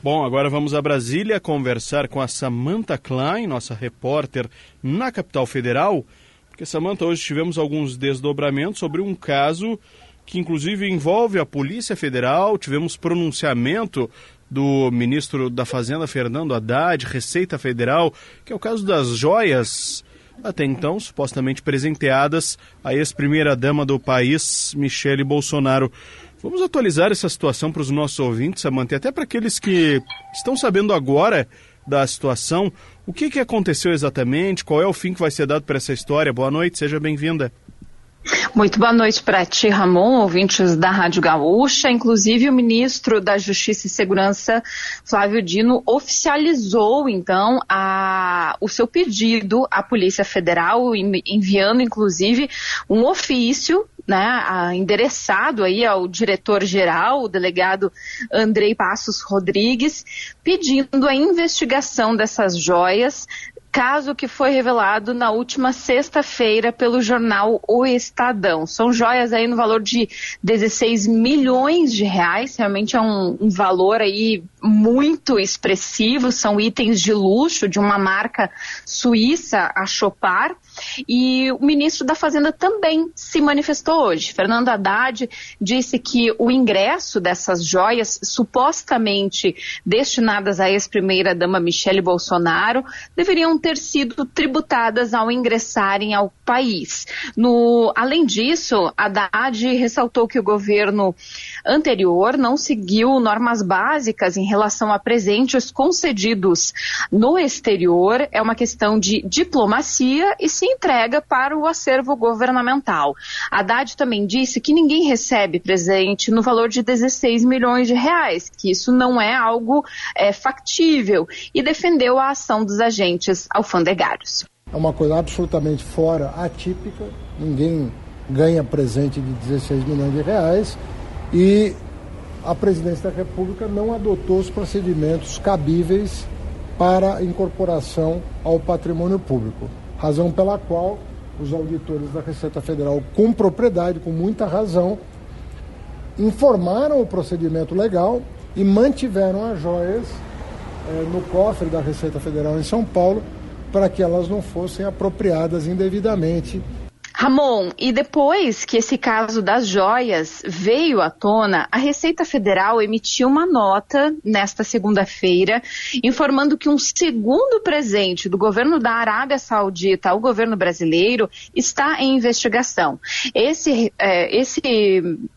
B: Bom, agora vamos a Brasília conversar com a Samantha Klein, nossa repórter na capital federal. Porque, Samantha, hoje tivemos alguns desdobramentos sobre um caso que, inclusive, envolve a Polícia Federal. Tivemos pronunciamento do ministro da Fazenda, Fernando Haddad, Receita Federal, que é o caso das joias até então supostamente presenteadas à ex-primeira-dama do país, Michele Bolsonaro. Vamos atualizar essa situação para os nossos ouvintes, Samanta, e até para aqueles que estão sabendo agora da situação. O que, que aconteceu exatamente? Qual é o fim que vai ser dado para essa história? Boa noite, seja bem-vinda.
N: Muito boa noite para ti, Ramon, ouvintes da Rádio Gaúcha. Inclusive, o ministro da Justiça e Segurança, Flávio Dino, oficializou, então, a, o seu pedido à Polícia Federal, enviando, inclusive, um ofício né, endereçado aí ao diretor-geral, o delegado Andrei Passos Rodrigues, pedindo a investigação dessas joias caso que foi revelado na última sexta-feira pelo jornal O Estadão. São joias aí no valor de 16 milhões de reais, realmente é um, um valor aí muito expressivo, são itens de luxo de uma marca suíça, a Chopard, e o ministro da Fazenda também se manifestou hoje. Fernando Haddad disse que o ingresso dessas joias, supostamente destinadas à ex-primeira-dama Michele Bolsonaro, deveriam ter sido tributadas ao ingressarem ao país. No, além disso, Haddad ressaltou que o governo anterior não seguiu normas básicas em relação a presentes concedidos no exterior. É uma questão de diplomacia e se entrega para o acervo governamental. Haddad também disse que ninguém recebe presente no valor de 16 milhões de reais, que isso não é algo é, factível, e defendeu a ação dos agentes alfandegários.
Q: É uma coisa absolutamente fora, atípica, ninguém ganha presente de 16 milhões de reais e a presidência da República não adotou os procedimentos cabíveis para incorporação ao patrimônio público. Razão pela qual os auditores da Receita Federal, com propriedade, com muita razão, informaram o procedimento legal e mantiveram as joias eh, no cofre da Receita Federal em São Paulo para que elas não fossem apropriadas indevidamente
N: Ramon, e depois que esse caso das joias veio à tona, a Receita Federal emitiu uma nota nesta segunda-feira informando que um segundo presente do governo da Arábia Saudita ao governo brasileiro está em investigação. Esse, é, esse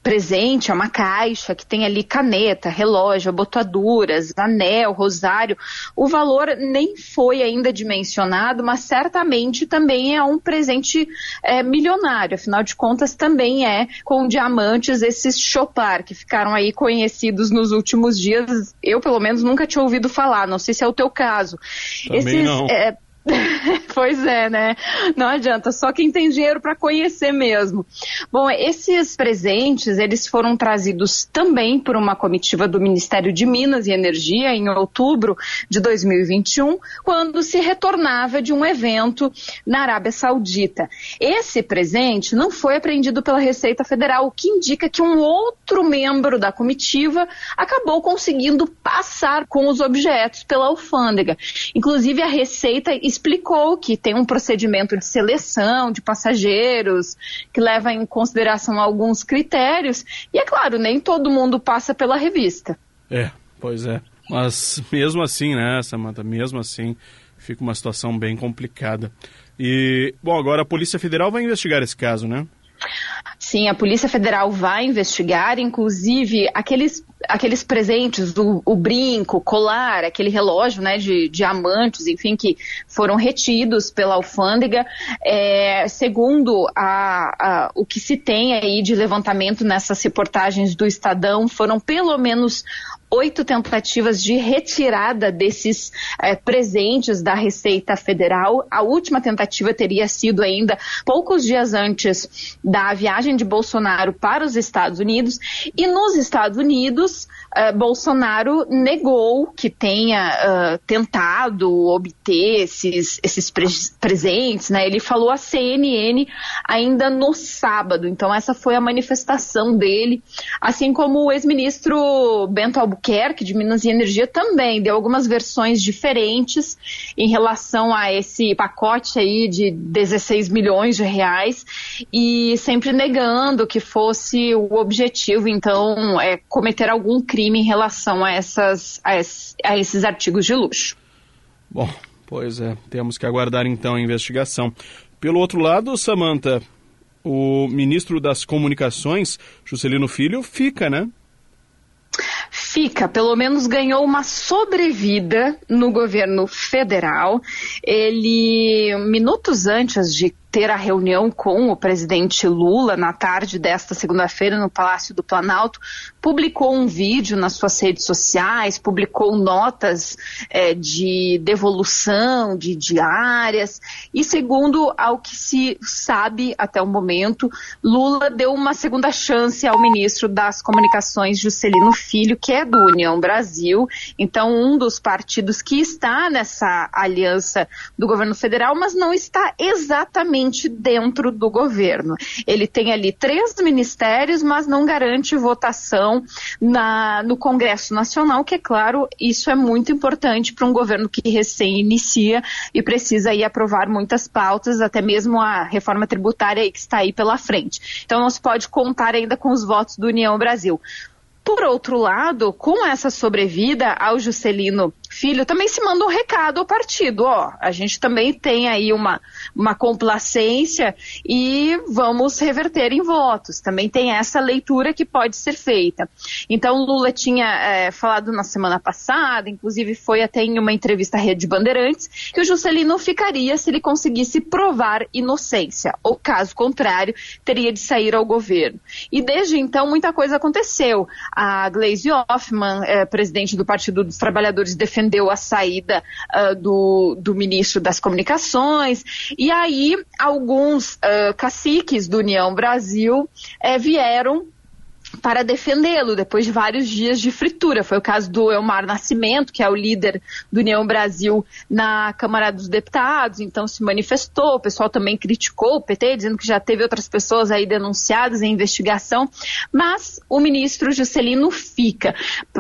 N: presente é uma caixa que tem ali caneta, relógio, botaduras, anel, rosário. O valor nem foi ainda dimensionado, mas certamente também é um presente é, milionário. Afinal de contas, também é com diamantes esses Chopar, que ficaram aí conhecidos nos últimos dias. Eu, pelo menos, nunca tinha ouvido falar. Não sei se é o teu caso.
B: Também esses, não. É,
N: pois é, né? Não adianta, só quem tem dinheiro para conhecer mesmo. Bom, esses presentes, eles foram trazidos também por uma comitiva do Ministério de Minas e Energia em outubro de 2021, quando se retornava de um evento na Arábia Saudita. Esse presente não foi apreendido pela Receita Federal, o que indica que um outro membro da comitiva acabou conseguindo passar com os objetos pela alfândega. Inclusive, a Receita explicou que tem um procedimento de seleção de passageiros que leva em consideração alguns critérios e é claro, nem todo mundo passa pela revista.
B: É, pois é. Mas mesmo assim, né, Samanta, mesmo assim, fica uma situação bem complicada. E, bom, agora a Polícia Federal vai investigar esse caso, né?
N: Sim, a Polícia Federal vai investigar, inclusive aqueles, aqueles presentes, o, o brinco, colar, aquele relógio né, de diamantes, enfim, que foram retidos pela alfândega. É, segundo a, a, o que se tem aí de levantamento nessas reportagens do Estadão, foram pelo menos oito tentativas de retirada desses é, presentes da Receita Federal. A última tentativa teria sido ainda poucos dias antes da viagem de Bolsonaro para os Estados Unidos. E nos Estados Unidos, uh, Bolsonaro negou que tenha uh, tentado obter esses, esses pre presentes, né? Ele falou à CNN ainda no sábado. Então essa foi a manifestação dele, assim como o ex-ministro Bento Albuquerque de Minas e Energia também deu algumas versões diferentes em relação a esse pacote aí de 16 milhões de reais e sempre negando que fosse o objetivo, então, é cometer algum crime em relação a, essas, a, a esses artigos de luxo.
B: Bom, pois é, temos que aguardar então a investigação. Pelo outro lado, Samanta, o ministro das Comunicações, Juscelino Filho, fica, né?
N: Fica, pelo menos ganhou uma sobrevida no governo federal. Ele, minutos antes de ter a reunião com o presidente Lula na tarde desta segunda-feira no Palácio do Planalto, publicou um vídeo nas suas redes sociais, publicou notas é, de devolução de diárias e segundo ao que se sabe até o momento, Lula deu uma segunda chance ao ministro das Comunicações Juscelino Filho, que é do União Brasil, então um dos partidos que está nessa aliança do governo federal, mas não está exatamente dentro do governo. Ele tem ali três ministérios, mas não garante votação na, no Congresso Nacional, que é claro, isso é muito importante para um governo que recém inicia e precisa aí aprovar muitas pautas, até mesmo a reforma tributária que está aí pela frente. Então não se pode contar ainda com os votos do União Brasil. Por outro lado, com essa sobrevida ao Juscelino Filho, também se manda um recado ao partido, ó, a gente também tem aí uma, uma complacência e vamos reverter em votos. Também tem essa leitura que pode ser feita. Então, Lula tinha é, falado na semana passada, inclusive foi até em uma entrevista à Rede Bandeirantes, que o Juscelino ficaria se ele conseguisse provar inocência, ou caso contrário, teria de sair ao governo. E desde então, muita coisa aconteceu. A Gleisi Hoffmann, é, presidente do Partido dos Trabalhadores, defendeu a saída uh, do, do ministro das Comunicações, e aí alguns uh, caciques do União Brasil uh, vieram para defendê-lo depois de vários dias de fritura. Foi o caso do Elmar Nascimento, que é o líder do União Brasil na Câmara dos Deputados, então se manifestou. O pessoal também criticou o PT, dizendo que já teve outras pessoas aí denunciadas em investigação, mas o ministro Juscelino fica.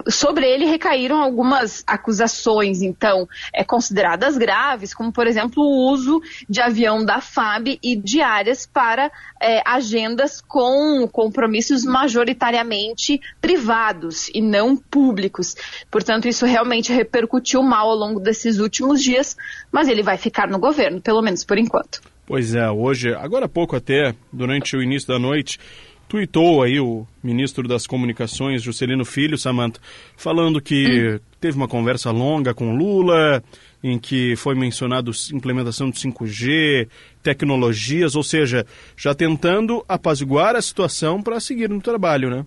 N: Sobre ele recaíram algumas acusações, então, é, consideradas graves, como, por exemplo, o uso de avião da FAB e diárias para é, agendas com compromissos majoritários majoritariamente privados e não públicos. Portanto, isso realmente repercutiu mal ao longo desses últimos dias, mas ele vai ficar no governo, pelo menos por enquanto.
B: Pois é, hoje, agora há pouco até, durante o início da noite, tuitou aí o ministro das Comunicações, Juscelino Filho, Samanta, falando que hum. teve uma conversa longa com Lula, em que foi mencionado implementação do 5G, tecnologias, ou seja, já tentando apaziguar a situação para seguir no trabalho, né?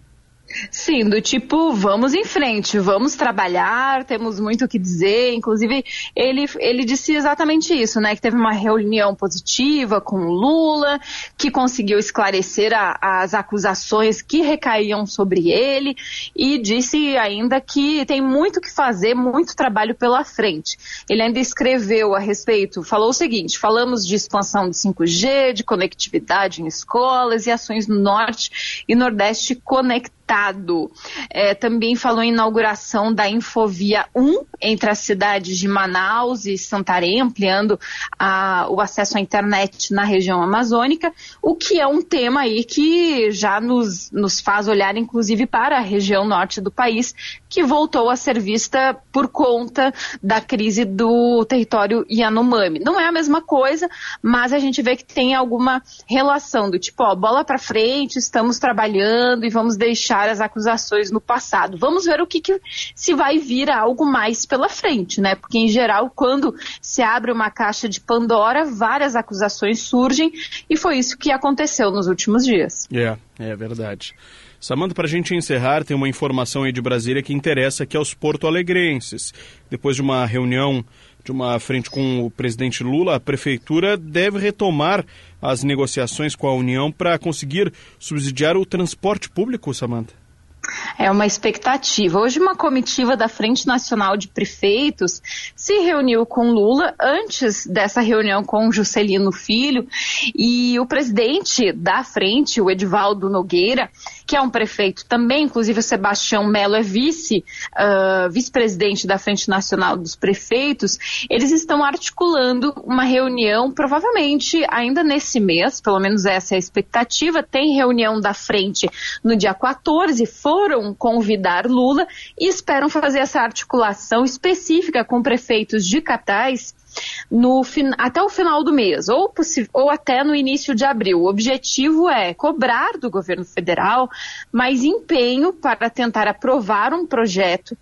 N: Sim, do tipo, vamos em frente, vamos trabalhar, temos muito o que dizer. Inclusive, ele, ele disse exatamente isso, né? Que teve uma reunião positiva com o Lula, que conseguiu esclarecer a, as acusações que recaíam sobre ele e disse ainda que tem muito que fazer, muito trabalho pela frente. Ele ainda escreveu a respeito, falou o seguinte: falamos de expansão de 5G, de conectividade em escolas e ações no Norte e Nordeste conectadas estado. É, também falou em inauguração da Infovia 1 entre as cidades de Manaus e Santarém, ampliando a, o acesso à internet na região amazônica, o que é um tema aí que já nos, nos faz olhar, inclusive, para a região norte do país, que voltou a ser vista por conta da crise do território Yanomami. Não é a mesma coisa, mas a gente vê que tem alguma relação do tipo, ó, bola para frente, estamos trabalhando e vamos deixar as acusações no passado. Vamos ver o que, que se vai vir algo mais pela frente, né? Porque em geral, quando se abre uma caixa de Pandora, várias acusações surgem e foi isso que aconteceu nos últimos dias.
B: É, yeah, é verdade. Samanta, para a gente encerrar, tem uma informação aí de Brasília que interessa aqui aos porto-alegrenses. Depois de uma reunião de uma frente com o presidente Lula, a prefeitura deve retomar as negociações com a União para conseguir subsidiar o transporte público, Samanta.
N: É uma expectativa. Hoje, uma comitiva da Frente Nacional de Prefeitos se reuniu com Lula antes dessa reunião com Juscelino Filho e o presidente da frente, o Edivaldo Nogueira, que é um prefeito também, inclusive o Sebastião Melo é vice, uh, vice-presidente da Frente Nacional dos Prefeitos, eles estão articulando uma reunião, provavelmente ainda nesse mês, pelo menos essa é a expectativa, tem reunião da frente no dia 14, foram convidar Lula e esperam fazer essa articulação específica com prefeitos de capitais no, até o final do mês, ou, ou até no início de abril. O objetivo é cobrar do governo federal mais empenho para tentar aprovar um projeto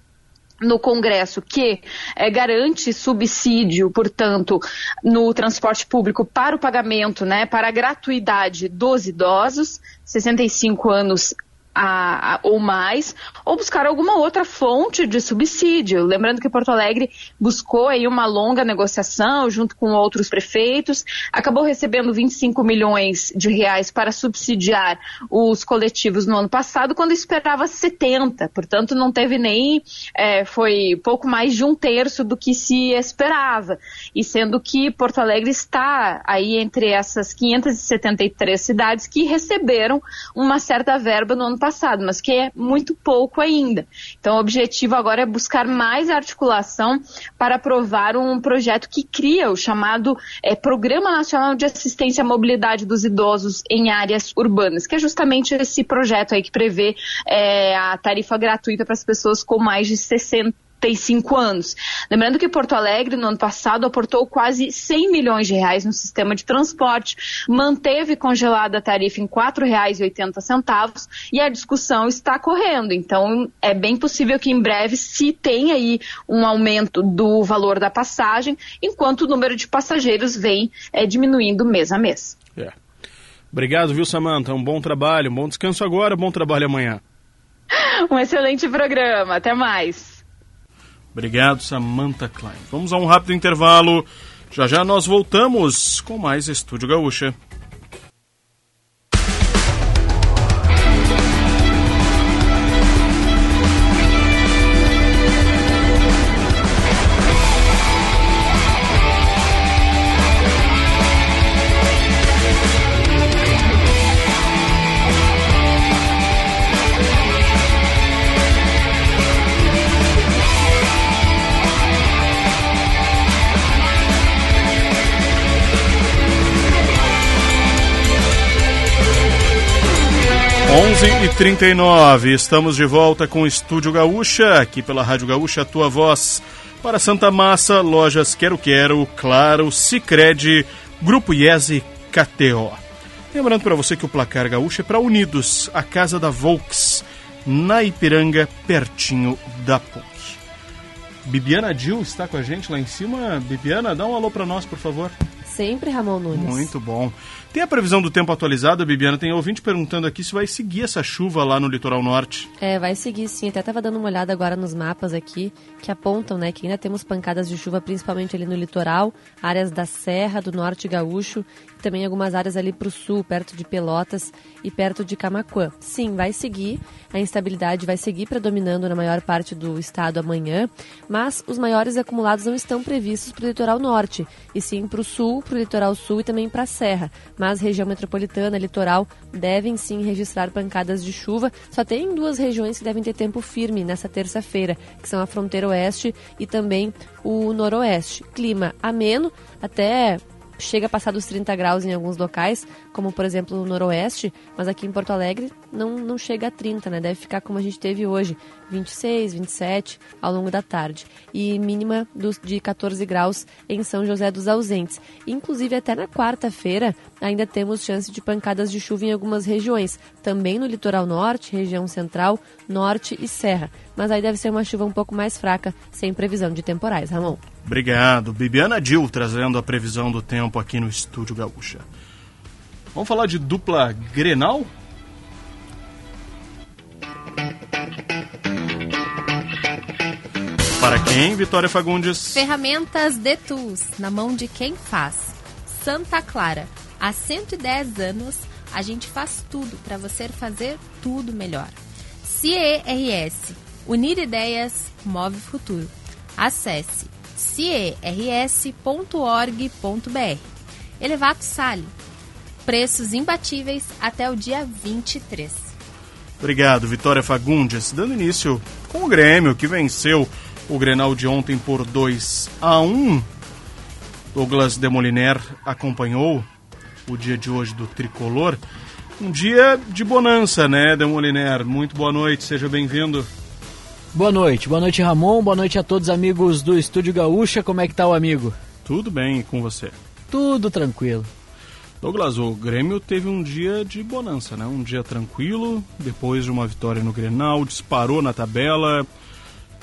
N: no Congresso que é, garante subsídio, portanto, no transporte público para o pagamento, né, para a gratuidade dos idosos, 65 anos a, a, ou mais, ou buscar alguma outra fonte de subsídio. Lembrando que Porto Alegre buscou aí uma longa negociação junto com outros prefeitos, acabou recebendo 25 milhões de reais para subsidiar os coletivos no ano passado, quando esperava 70. Portanto, não teve nem, é, foi pouco mais de um terço do que se esperava. E sendo que Porto Alegre está aí entre essas 573 cidades que receberam uma certa verba no ano passado, mas que é muito pouco ainda. Então, o objetivo agora é buscar mais articulação para aprovar um projeto que cria o chamado é, Programa Nacional de Assistência à Mobilidade dos Idosos em Áreas Urbanas, que é justamente esse projeto aí que prevê é, a tarifa gratuita para as pessoas com mais de 60 35 anos. Lembrando que Porto Alegre, no ano passado, aportou quase 100 milhões de reais no sistema de transporte, manteve congelada a tarifa em R$ 4,80 e a discussão está correndo. Então, é bem possível que em breve se tenha aí um aumento do valor da passagem, enquanto o número de passageiros vem é, diminuindo mês a mês.
B: É. Obrigado, viu, Samanta? Um bom trabalho, um bom descanso agora, bom trabalho amanhã.
N: Um excelente programa. Até mais.
B: Obrigado, Samantha Klein. Vamos a um rápido intervalo. Já já nós voltamos com mais Estúdio Gaúcha. 39 estamos de volta com o Estúdio Gaúcha, aqui pela Rádio Gaúcha, a tua voz para Santa Massa, lojas Quero Quero, Claro, Cicred, Grupo IESE, KTO. Lembrando para você que o Placar Gaúcha é para Unidos, a casa da Volks, na Ipiranga, pertinho da PUC. Bibiana Dil está com a gente lá em cima. Bibiana, dá um alô para nós, por favor.
D: Sempre, Ramon Nunes.
B: Muito bom. Tem a previsão do tempo atualizada, Bibiana? Tem ouvinte perguntando aqui se vai seguir essa chuva lá no litoral norte.
D: É, vai seguir sim. Até estava dando uma olhada agora nos mapas aqui que apontam, né, que ainda temos pancadas de chuva, principalmente ali no litoral, áreas da Serra, do Norte Gaúcho, e também algumas áreas ali para o sul, perto de Pelotas e perto de Camacuã. Sim, vai seguir. A instabilidade vai seguir predominando na maior parte do estado amanhã, mas os maiores acumulados não estão previstos para o litoral norte, e sim para o sul, para o litoral sul e também para a serra. Mas região metropolitana, litoral, devem sim registrar pancadas de chuva. Só tem duas regiões que devem ter tempo firme nessa terça-feira, que são a fronteira oeste e também o noroeste. Clima ameno, até chega a passar dos 30 graus em alguns locais, como por exemplo no noroeste, mas aqui em Porto Alegre não, não chega a 30, né? Deve ficar como a gente teve hoje, 26, 27 ao longo da tarde. E mínima dos, de 14 graus em São José dos Ausentes. Inclusive, até na quarta-feira, ainda temos chance de pancadas de chuva em algumas regiões, também no litoral norte, região central, norte e serra. Mas aí deve ser uma chuva um pouco mais fraca, sem previsão de temporais, Ramon.
B: Obrigado. Bibiana Dil trazendo a previsão do tempo aqui no Estúdio Gaúcha. Vamos falar de dupla Grenal? Para quem, Vitória Fagundes?
R: Ferramentas Detus, na mão de quem faz. Santa Clara, há 110 anos a gente faz tudo para você fazer tudo melhor. CIERS, unir ideias, move futuro. Acesse ciers.org.br. Elevato Sale. Preços imbatíveis até o dia 23.
B: Obrigado, Vitória Fagundes. Dando início com o Grêmio, que venceu o Grenal de ontem por 2 a 1. Douglas Demoliner acompanhou o dia de hoje do Tricolor. Um dia de bonança, né, Demoliner? Muito boa noite, seja bem-vindo.
S: Boa noite, boa noite Ramon, boa noite a todos amigos do Estúdio Gaúcha, como é que tá o amigo?
B: Tudo bem e com você?
S: Tudo tranquilo.
B: Douglas, o Grêmio teve um dia de bonança, né? Um dia tranquilo, depois de uma vitória no Grenal, disparou na tabela.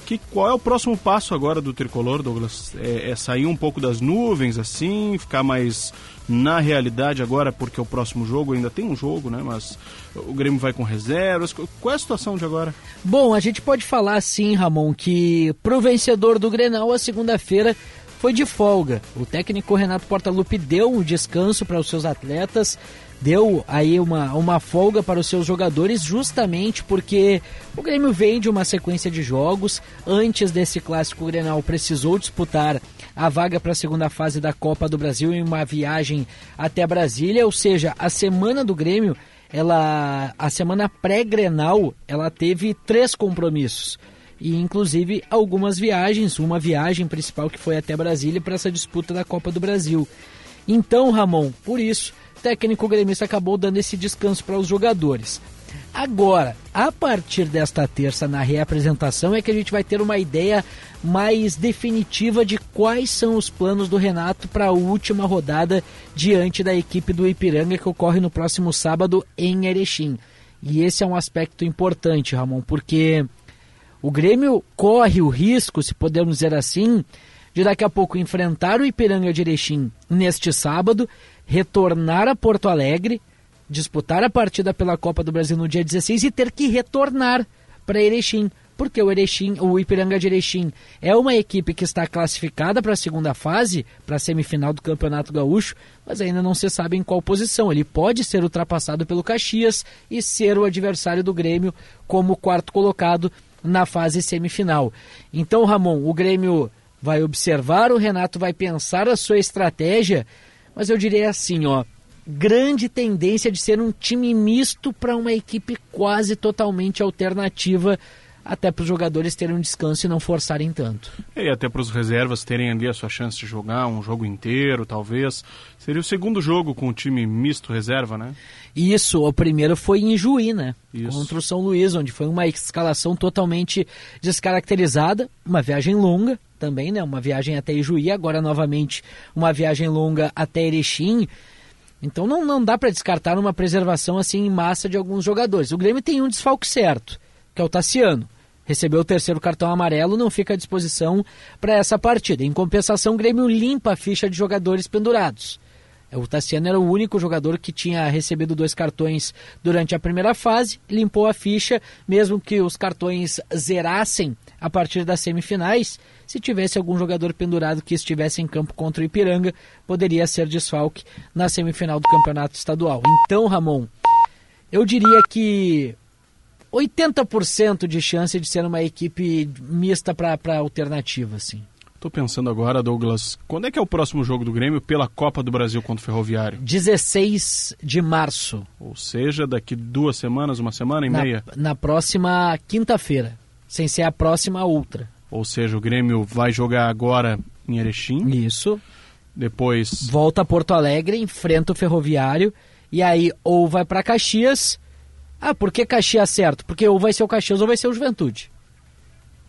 B: Que, qual é o próximo passo agora do Tricolor, Douglas? É, é sair um pouco das nuvens, assim, ficar mais na realidade agora, porque o próximo jogo ainda tem um jogo, né? Mas o Grêmio vai com reservas. Qual é a situação de agora?
S: Bom, a gente pode falar sim, Ramon, que pro vencedor do Grenal, a segunda-feira foi de folga. O técnico Renato Portaluppi deu um descanso para os seus atletas, deu aí uma, uma folga para os seus jogadores, justamente porque o Grêmio vem de uma sequência de jogos. Antes desse clássico, o Grenal precisou disputar a vaga para a segunda fase da Copa do Brasil em uma viagem até Brasília, ou seja, a semana do Grêmio, ela a semana pré-Grenal, ela teve três compromissos e inclusive algumas viagens, uma viagem principal que foi até Brasília para essa disputa da Copa do Brasil. Então, Ramon, por isso, técnico gremista acabou dando esse descanso para os jogadores. Agora, a partir desta terça na reapresentação é que a gente vai ter uma ideia mais definitiva de quais são os planos do Renato para a última rodada diante da equipe do Ipiranga que ocorre no próximo sábado em Erechim. E esse é um aspecto importante, Ramon, porque o Grêmio corre o risco, se podemos dizer assim, de daqui a pouco enfrentar o Ipiranga de Erechim neste sábado, retornar a Porto Alegre, disputar a partida pela Copa do Brasil no dia 16 e ter que retornar para Erechim, porque o Erechim, o Ipiranga de Erechim é uma equipe que está classificada para a segunda fase, para a semifinal do Campeonato Gaúcho, mas ainda não se sabe em qual posição. Ele pode ser ultrapassado pelo Caxias e ser o adversário do Grêmio como quarto colocado na fase semifinal. Então, Ramon, o Grêmio vai observar, o Renato vai pensar a sua estratégia, mas eu diria assim, ó, grande tendência de ser um time misto para uma equipe quase totalmente alternativa até para os jogadores terem um descanso e não forçarem tanto.
B: E até para os reservas terem ali a sua chance de jogar um jogo inteiro, talvez. Seria o segundo jogo com o time misto reserva, né?
S: Isso, o primeiro foi em Juí, né? Isso. Contra o São Luís, onde foi uma escalação totalmente descaracterizada, uma viagem longa também, né? Uma viagem até Ijuí, agora novamente uma viagem longa até Erechim. Então não, não dá para descartar uma preservação assim em massa de alguns jogadores. O Grêmio tem um desfalque certo, que é o Tassiano recebeu o terceiro cartão amarelo, não fica à disposição para essa partida. Em compensação, o Grêmio limpa a ficha de jogadores pendurados. O Tassiano era o único jogador que tinha recebido dois cartões durante a primeira fase, limpou a ficha, mesmo que os cartões zerassem a partir das semifinais. Se tivesse algum jogador pendurado que estivesse em campo contra o Ipiranga, poderia ser desfalque na semifinal do campeonato estadual. Então, Ramon, eu diria que 80% de chance de ser uma equipe mista para alternativa, assim.
B: Tô pensando agora, Douglas, quando é que é o próximo jogo do Grêmio pela Copa do Brasil contra o Ferroviário?
S: 16 de março.
B: Ou seja, daqui duas semanas, uma semana e
S: na,
B: meia?
S: Na próxima quinta-feira, sem ser a próxima outra.
B: Ou seja, o Grêmio vai jogar agora em Erechim.
S: Isso.
B: Depois.
S: Volta a Porto Alegre, enfrenta o Ferroviário. E aí, ou vai para Caxias. Ah, por que Caxias certo? Porque ou vai ser o Caxias ou vai ser o Juventude.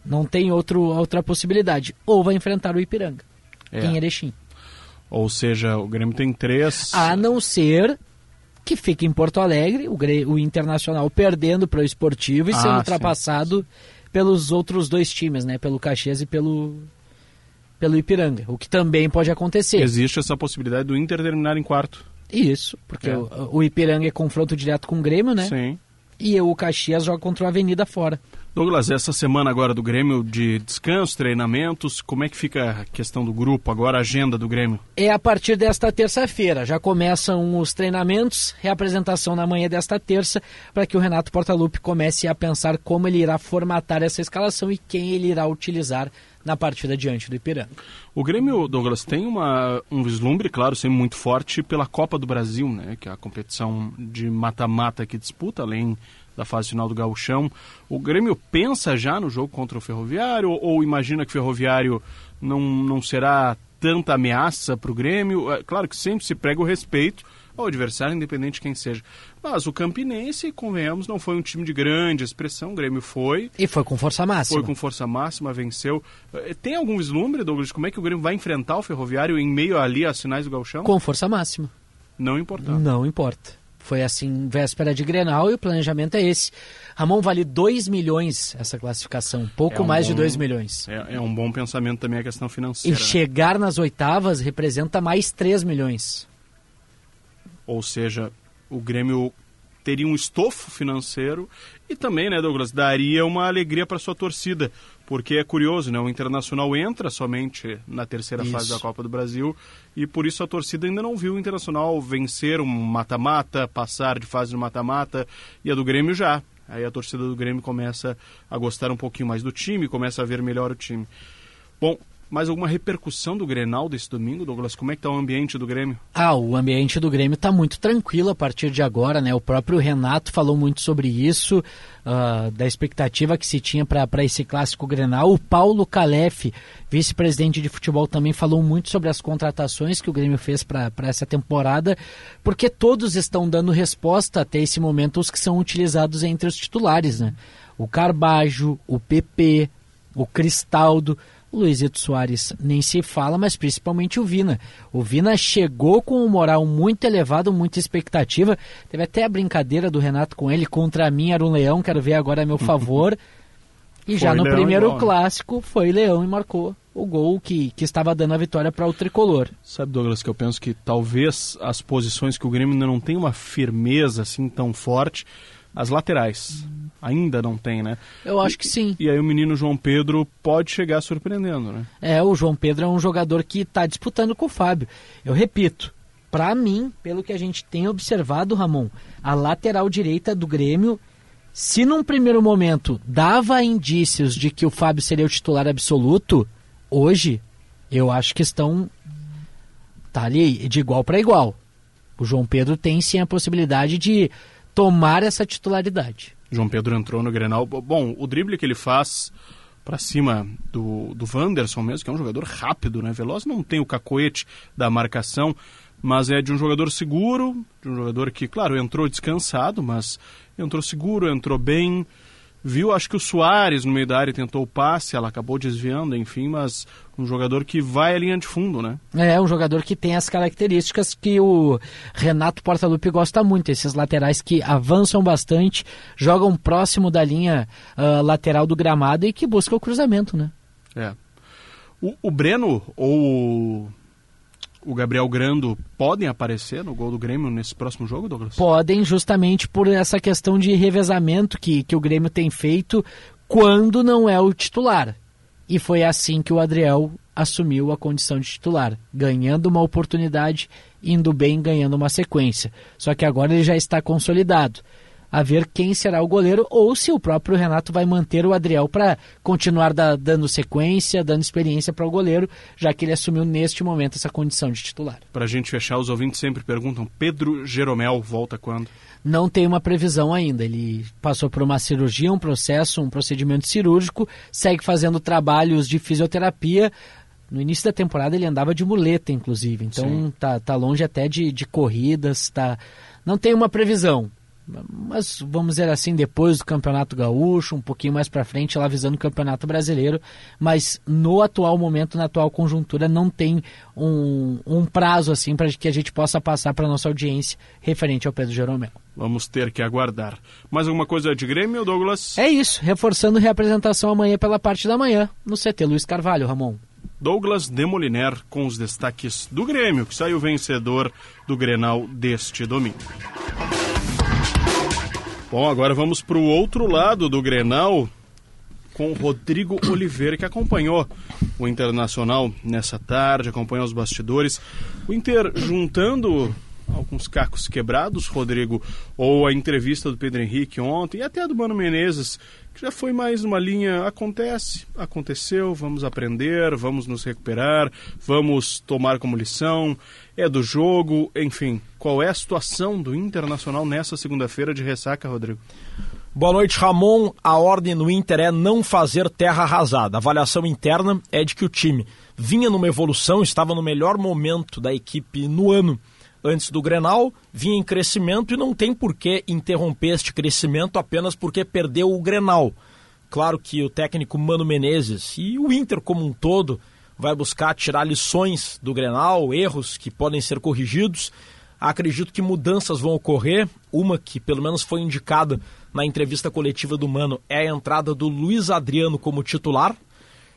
S: Não tem outro, outra possibilidade. Ou vai enfrentar o Ipiranga,
B: É.
S: em Erechim.
B: Ou seja, o Grêmio tem três.
S: A não ser que fique em Porto Alegre, o, Grê- o Internacional perdendo para o Esportivo e
B: Ah,
S: sendo
B: sim.
S: ultrapassado pelos outros dois times, né? Pelo Caxias e pelo, pelo Ipiranga. O que também pode acontecer.
B: Existe essa possibilidade do Inter terminar em quarto.
S: Isso, porque
B: É.
S: o, o Ipiranga é confronto direto com o Grêmio, né?
B: Sim.
S: E o Caxias joga contra o Avenida fora.
B: Douglas, essa semana agora do Grêmio de descanso, treinamentos, como é que fica a questão do grupo, agora a agenda do Grêmio?
S: É a partir desta terça-feira. Já começam os treinamentos, reapresentação na manhã desta terça, para que o Renato Portaluppi comece a pensar como ele irá formatar essa escalação e quem ele irá utilizar na partida diante do Ipiranga.
B: O Grêmio, Douglas, tem uma, um vislumbre, claro, sempre muito forte pela Copa do Brasil, né? Que é a competição de mata-mata que disputa, além da fase final do Gauchão. O Grêmio pensa já no jogo contra o Ferroviário ou, imagina que o Ferroviário não, não será tanta ameaça para o Grêmio? É, claro que sempre se prega o respeito ao adversário, independente de quem seja. Mas o Campinense, convenhamos, não foi um time de grande expressão. O Grêmio foi.
S: E foi com força máxima.
B: Foi com força máxima, venceu. Eh, Tem algum vislumbre, Douglas, como é que o Grêmio vai enfrentar o Ferroviário em meio ali às finais do Gauchão?
S: Com força máxima.
B: Não importa.
S: Não importa. Foi assim, véspera de Grenal e o planejamento é esse. Ramon vale 2 milhões essa classificação, pouco
B: É um
S: mais de
B: bom-
S: 2 milhões.
B: É, é um bom pensamento também a questão
S: E
B: financeira. né?
S: chegar nas oitavas representa mais 3 milhões.
B: Ou seja, o Grêmio teria um estofo financeiro e também, né, Douglas, daria uma alegria para sua torcida, porque é curioso, né, o Internacional entra somente na terceira
S: Isso.
B: fase da Copa do Brasil e por isso a torcida ainda não viu o Internacional vencer um mata-mata, passar de fase no mata-mata e a do Grêmio já. Aí a torcida do Grêmio começa a gostar um pouquinho mais do time, começa a ver melhor o time. Bom, mais alguma repercussão do Grenal desse domingo, Douglas? Como é que tá o ambiente do Grêmio?
S: Ah, o ambiente do Grêmio está muito tranquilo a partir de agora, né? O próprio Renato falou muito sobre isso, ah, da expectativa que se tinha para esse clássico Grenal. O Paulo Calef, vice-presidente de futebol, também falou muito sobre as contratações que o Grêmio fez para essa temporada, porque todos estão dando resposta até esse momento os que são utilizados entre os titulares, né? O Carbajo, o PP, o Cristaldo. Luizito Soares nem se fala, mas principalmente o Vina. O Vina chegou com um moral muito elevado, muita expectativa. Teve até a brincadeira do Renato com ele. Contra mim era um leão, quero ver agora a meu favor. E já no
B: leão
S: primeiro
B: igual, né?
S: clássico foi leão e marcou o gol que, que estava dando a vitória para o tricolor.
B: Sabe, Douglas, que eu penso que talvez as posições que o Grêmio ainda não tem uma firmeza assim tão forte, as laterais ainda não tem, né?
S: Eu acho que sim.
B: E aí o menino João Pedro pode chegar surpreendendo, né?
S: É, o João Pedro é um jogador que está disputando com o Fábio. Eu repito, para mim, pelo que a gente tem observado, Ramon, a lateral direita do Grêmio, se num primeiro momento dava indícios de que o Fábio seria o titular absoluto, hoje eu acho que estão tá ali de igual para igual. O João Pedro tem sim a possibilidade de tomar essa titularidade.
B: João Pedro entrou no Grenal. Bom, o drible que ele faz pra cima do, do Wanderson mesmo, que é um jogador rápido, né? Veloz não tem o cacoete da marcação, mas é de um jogador seguro, de um jogador que, claro, entrou descansado, mas entrou seguro, entrou bem. Viu, acho que o Soares no meio da área tentou o passe, ela acabou desviando, enfim, mas um jogador que vai à linha de fundo, né?
S: É um jogador que tem as características que o Renato Portaluppi gosta muito, esses laterais que avançam bastante, jogam próximo da linha ah, lateral do gramado e que buscam o cruzamento, né?
B: É. O, o Breno ou o- Gabriel Grando podem aparecer no gol do Grêmio nesse próximo jogo, Douglas?
S: Podem justamente por essa questão de revezamento que, que o Grêmio tem feito quando não é o titular. E foi assim que o Adriel assumiu a condição de titular, ganhando uma oportunidade, indo bem, ganhando uma sequência. Só que agora ele já está consolidado. A ver quem será o goleiro ou se o próprio Renato vai manter o Adriel para continuar da, dando sequência, dando experiência para o goleiro, já que ele assumiu neste momento essa condição de titular.
B: Para a gente fechar, os ouvintes sempre perguntam: Pedro Jeromel volta quando?
S: Não tem uma previsão ainda. Ele passou por uma cirurgia, um processo, um procedimento cirúrgico, segue fazendo trabalhos de fisioterapia. No início da temporada ele andava de muleta, inclusive. Então tá, tá longe até de, de corridas. Tá... Não tem uma previsão mas vamos dizer assim, depois do Campeonato Gaúcho, um pouquinho mais para frente, lá visando o Campeonato Brasileiro, mas no atual momento, na atual conjuntura, não tem um, um prazo assim para que a gente possa passar para nossa audiência referente ao Pedro Jeromel.
B: Vamos ter que aguardar. Mais alguma coisa de Grêmio, Douglas?
S: É isso, reforçando reapresentação amanhã pela parte da manhã no CT Luiz Carvalho, Ramon.
B: Douglas Demoliner com os destaques do Grêmio, que saiu vencedor do Grenal deste domingo. Bom, agora vamos para o outro lado do Grenal com Rodrigo Oliveira, que acompanhou o Internacional nessa tarde, acompanhou os bastidores. O Inter juntando alguns cacos quebrados, Rodrigo, ou a entrevista do Pedro Henrique ontem, e até a do Mano Menezes, que já foi mais uma linha, acontece, aconteceu, vamos aprender, vamos nos recuperar, vamos tomar como lição, é do jogo, enfim. Qual é a situação do Internacional nessa segunda-feira de ressaca, Rodrigo?
T: Boa noite, Ramon. A ordem no Inter é não fazer terra arrasada. A avaliação interna é de que o time vinha numa evolução, estava no melhor momento da equipe no ano antes do Grenal, vinha em crescimento e não tem por que interromper este crescimento apenas porque perdeu o Grenal. Claro que o técnico Mano Menezes e o Inter como um todo vai buscar tirar lições do Grenal, erros que podem ser corrigidos. Acredito que mudanças vão ocorrer. Uma que pelo menos foi indicada na entrevista coletiva do Mano é a entrada do Luiz Adriano como titular.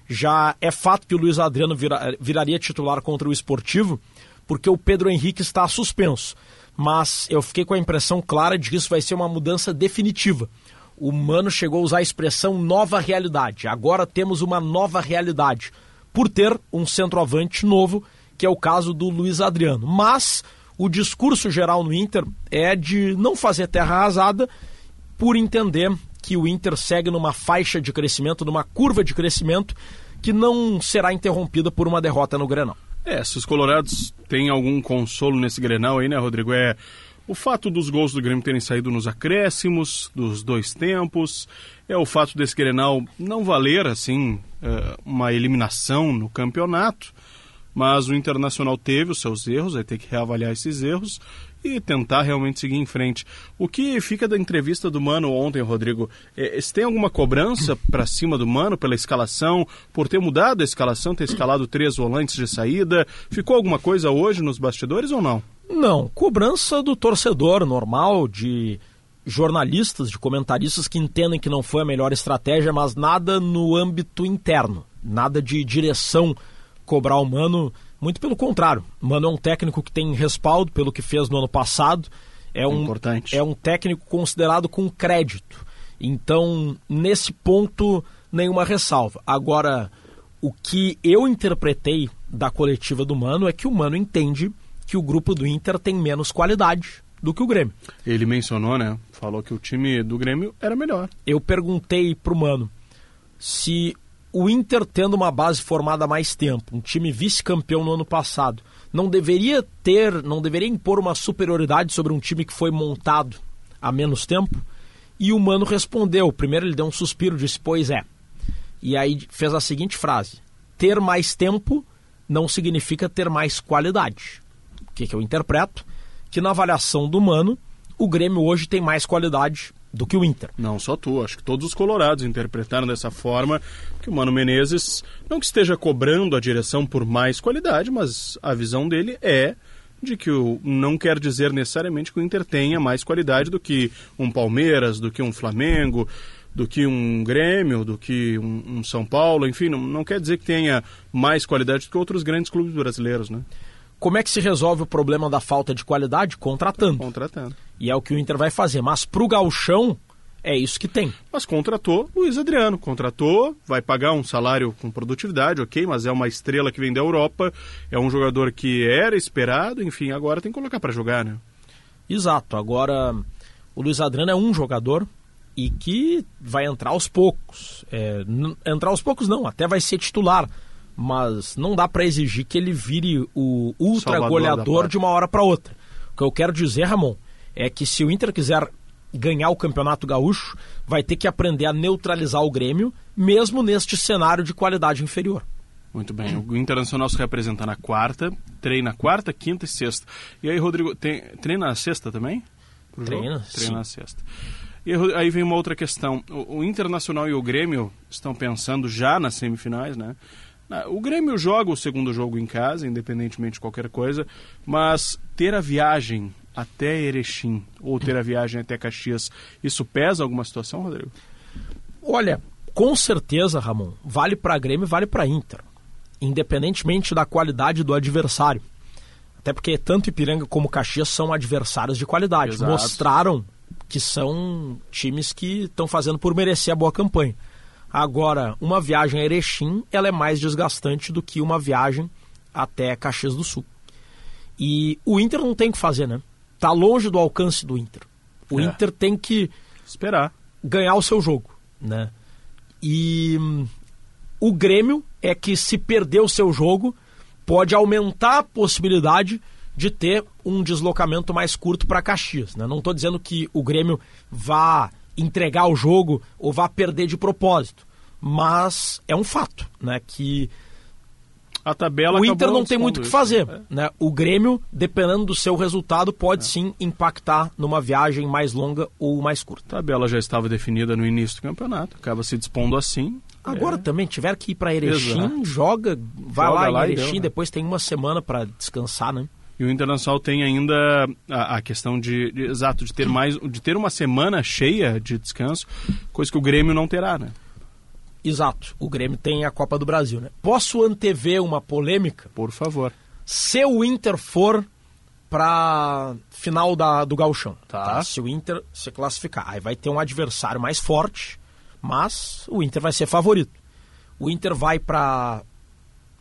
T: Já é fato que o Luiz Adriano vira, viraria titular contra o Esportivo, porque o Pedro Henrique está suspenso. Mas eu fiquei com a impressão clara de que isso vai ser uma mudança definitiva. O Mano chegou a usar a expressão nova realidade. Agora temos uma nova realidade por ter um centroavante novo, que é o caso do Luiz Adriano. Mas o discurso geral no Inter é de não fazer terra arrasada, por entender que o Inter segue numa faixa de crescimento, numa curva de crescimento, que não será interrompida por uma derrota no Grenal.
B: É, se os colorados têm algum consolo nesse Grenal aí, né, Rodrigo? É o fato dos gols do Grêmio terem saído nos acréscimos, dos dois tempos, é o fato desse Grenal não valer, assim, é, uma eliminação no campeonato, mas o Internacional teve os seus erros, vai ter que reavaliar esses erros e tentar realmente seguir em frente. O que fica da entrevista do Mano ontem, Rodrigo? É, se tem alguma cobrança para cima do Mano pela escalação, por ter mudado a escalação, ter escalado três volantes de saída? Ficou alguma coisa hoje nos bastidores ou não?
T: Não, cobrança do torcedor normal, de jornalistas, de comentaristas que entendem que não foi a melhor estratégia, mas nada no âmbito interno, nada de direção cobrar o Mano, muito pelo contrário. O Mano é um técnico que tem respaldo pelo que fez no ano passado, é um,
B: Importante.
T: é um técnico considerado com crédito. Então, nesse ponto, nenhuma ressalva. Agora, o que eu interpretei da coletiva do Mano é que o Mano entende que o grupo do Inter tem menos qualidade do que o Grêmio.
B: Ele mencionou, né? Falou que o time do Grêmio era melhor.
T: Eu perguntei pro Mano se o Inter tendo uma base formada há mais tempo, um time vice-campeão no ano passado, não deveria ter, não deveria impor uma superioridade sobre um time que foi montado há menos tempo? E o Mano respondeu. Primeiro ele deu um suspiro, disse: Pois é. E aí fez a seguinte frase: Ter mais tempo não significa ter mais qualidade. O que, que eu interpreto? Que na avaliação do Mano, o Grêmio hoje tem mais qualidade do que o Inter.
B: Não só tu, acho que todos os colorados interpretaram dessa forma que o Mano Menezes não que esteja cobrando a direção por mais qualidade, mas a visão dele é de que o, não quer dizer necessariamente que o Inter tenha mais qualidade do que um Palmeiras, do que um Flamengo, do que um Grêmio, do que um, um São Paulo, enfim, não, não quer dizer que tenha mais qualidade do que outros grandes clubes brasileiros, né?
T: Como é que se resolve o problema da falta de qualidade? Contratando.
B: Contratando.
T: E é o que o Inter vai fazer. Mas pro Galchão, é isso que tem.
B: Mas contratou Luiz Adriano. Contratou, vai pagar um salário com produtividade, ok, mas é uma estrela que vem da Europa, é um jogador que era esperado, enfim, agora tem que colocar para jogar, né?
T: Exato. Agora, O Luiz Adriano é um jogador e que vai entrar aos poucos. É, entrar aos poucos não, até vai ser titular. Mas não dá para exigir que ele vire o ultra goleador de uma hora para outra. O que eu quero dizer, Ramon, é que se o Inter quiser ganhar o Campeonato Gaúcho, vai ter que aprender a neutralizar o Grêmio, mesmo neste cenário de qualidade inferior.
B: Muito bem. O Internacional se representa na quarta, treina quarta, quinta e sexta. E aí, Rodrigo, tem, treina na sexta também?
T: Treina,
B: jogo? Treina na sexta. E aí vem uma outra questão. O, o, Internacional e o Grêmio estão pensando já nas semifinais, né? O Grêmio joga o segundo jogo em casa, independentemente de qualquer coisa, mas ter a viagem até Erechim ou ter a viagem até Caxias, isso pesa alguma situação, Rodrigo?
T: Olha, com certeza, Ramon, vale para Grêmio e vale para Inter, independentemente da qualidade do adversário. Até porque tanto Ipiranga como Caxias são adversários de qualidade. Exato. Mostraram que são times que estão fazendo por merecer a boa campanha. Agora, uma viagem a Erechim, ela é mais desgastante do que uma viagem até Caxias do Sul. E o Inter não tem o que fazer, né? Tá longe do alcance do Inter. O é. Inter tem que
B: esperar
T: ganhar o seu jogo, né? E hum, o Grêmio é que se perder o seu jogo, pode aumentar a possibilidade de ter um deslocamento mais curto para Caxias. Né? Não estou dizendo que o Grêmio vá entregar o jogo ou vá perder de propósito. Mas é um fato, né? Que
B: a tabela
T: o Inter não tem muito o que fazer. É. Né? O Grêmio, dependendo do seu resultado, pode é. sim impactar numa viagem mais longa ou mais curta.
B: A tabela já estava definida no início do campeonato, acaba se dispondo assim.
T: Agora é. também, tiver que ir para Erechim, Exato. joga, vai joga lá, lá em Erechim, deu, né? depois tem uma semana para descansar, né?
B: E o Internacional tem ainda a, a questão de, de, exato, de ter mais, de ter uma semana cheia de descanso, coisa que o Grêmio não terá, né?
T: Exato. O Grêmio tem a Copa do Brasil, né? Posso antever uma polêmica?
B: Por favor.
T: Se o Inter for para final da, do Gauchão,
B: tá. tá?
T: Se o Inter se classificar, aí vai ter um adversário mais forte, mas o Inter vai ser favorito. O Inter vai para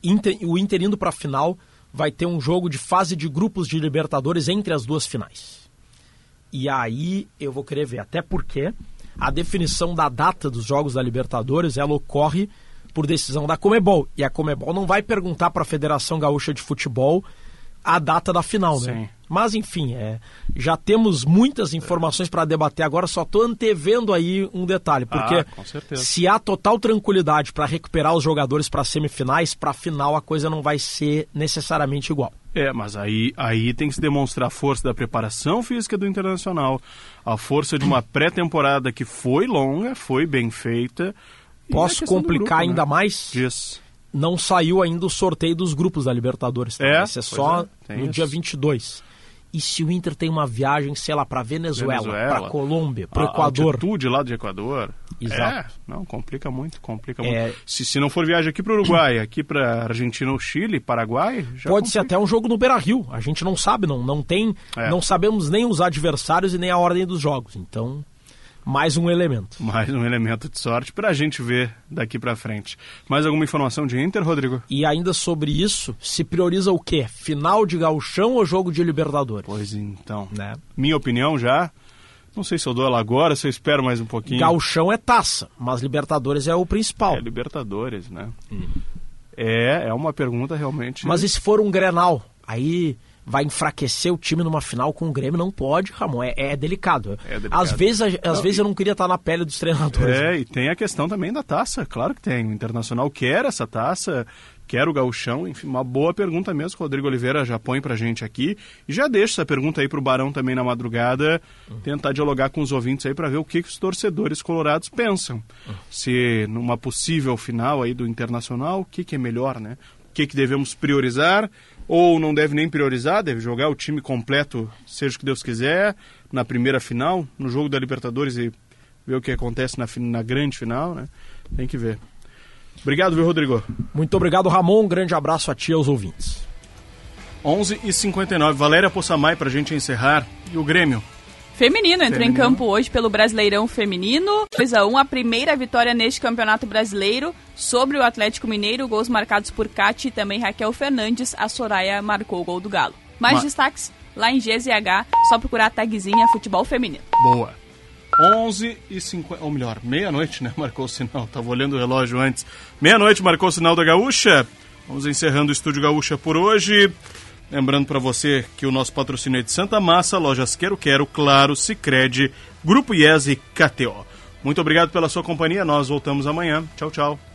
T: Inter, o Inter indo para a final vai ter um jogo de fase de grupos de Libertadores entre as duas finais. E aí eu vou querer ver, até porque a definição da data dos jogos da Libertadores ela ocorre por decisão da Comebol. E a Comebol não vai perguntar para a Federação Gaúcha de Futebol a data da final, né? Mas enfim, é, já temos muitas informações para debater agora, só estou antevendo aí um detalhe, porque
B: ah,
T: se há total tranquilidade para recuperar os jogadores para semifinais, para final a coisa não vai ser necessariamente igual.
B: É, mas aí, aí tem que se demonstrar a força da preparação física do Internacional, a força de uma pré-temporada que foi longa, foi bem feita.
T: Posso complicar grupo, ainda né? mais?
B: Diz
T: não saiu ainda o sorteio dos grupos da Libertadores. Tá?
B: É,
T: Esse é só é, no isso. dia 22. E se o Inter tem uma viagem, sei lá, para Venezuela, Venezuela. para Colômbia, para Equador.
B: altitude lá de Equador.
T: Exato.
B: É, não, complica muito, complica é... muito. Se, se não for viagem aqui para Uruguai, aqui para Argentina ou Chile, Paraguai,
T: Pode complica. ser até um jogo no Beira-Rio. A gente não sabe, não, não tem, é. não sabemos nem os adversários e nem a ordem dos jogos. Então, mais um elemento.
B: Mais um elemento de sorte para a gente ver daqui para frente. Mais alguma informação de Inter, Rodrigo?
T: E ainda sobre isso, se prioriza o quê? Final de gauchão ou jogo de Libertadores?
B: Pois então. Né? Minha opinião já, não sei se eu dou ela agora, se eu espero mais um pouquinho.
T: Gauchão é taça, mas Libertadores é o principal.
B: É Libertadores, né? Hum. É, é uma pergunta realmente...
T: Mas e se for um Grenal? Aí vai enfraquecer o time numa final com o Grêmio, não pode, Ramon. É, é delicado. É delicado. Às vezes, às não, vezes eu não queria estar na pele dos treinadores.
B: É, né? e tem a questão também da taça, claro que tem. O Internacional quer essa taça, quer o gauchão, enfim, uma boa pergunta mesmo. O Rodrigo Oliveira já põe pra gente aqui. E já deixa essa pergunta aí pro Barão também na madrugada, uhum. tentar dialogar com os ouvintes aí para ver o que, que os torcedores colorados pensam. Uhum. Se numa possível final aí do Internacional, o que, que é melhor, né? O que, que devemos priorizar ou não deve nem priorizar, deve jogar o time completo, seja o que Deus quiser, na primeira final, no jogo da Libertadores e ver o que acontece na, na grande final, né? Tem que ver. Obrigado, viu, Rodrigo?
T: Muito obrigado, Ramon. Um grande abraço a ti e aos ouvintes.
B: 11 e 59 Valéria Poçamai para a gente encerrar. E o Grêmio?
J: Feminino entrou em campo hoje pelo Brasileirão Feminino. 2 a 1 a primeira vitória neste Campeonato Brasileiro sobre o Atlético Mineiro. Gols marcados por Cati e também Raquel Fernandes. A Soraya marcou o gol do Galo. Mais Ma destaques? lá em GZH, só procurar a tagzinha Futebol Feminino.
B: Boa. 11 e 50, ou melhor, meia-noite, né? Marcou o sinal, tava olhando o relógio antes. Meia-noite marcou o sinal da Gaúcha. Vamos encerrando o Estúdio Gaúcha por hoje. Lembrando para você que o nosso patrocínio é de Santa Massa, lojas Quero Quero, Claro, Sicredi, Grupo IES e KTO. Muito obrigado pela sua companhia, nós voltamos amanhã. Tchau, tchau.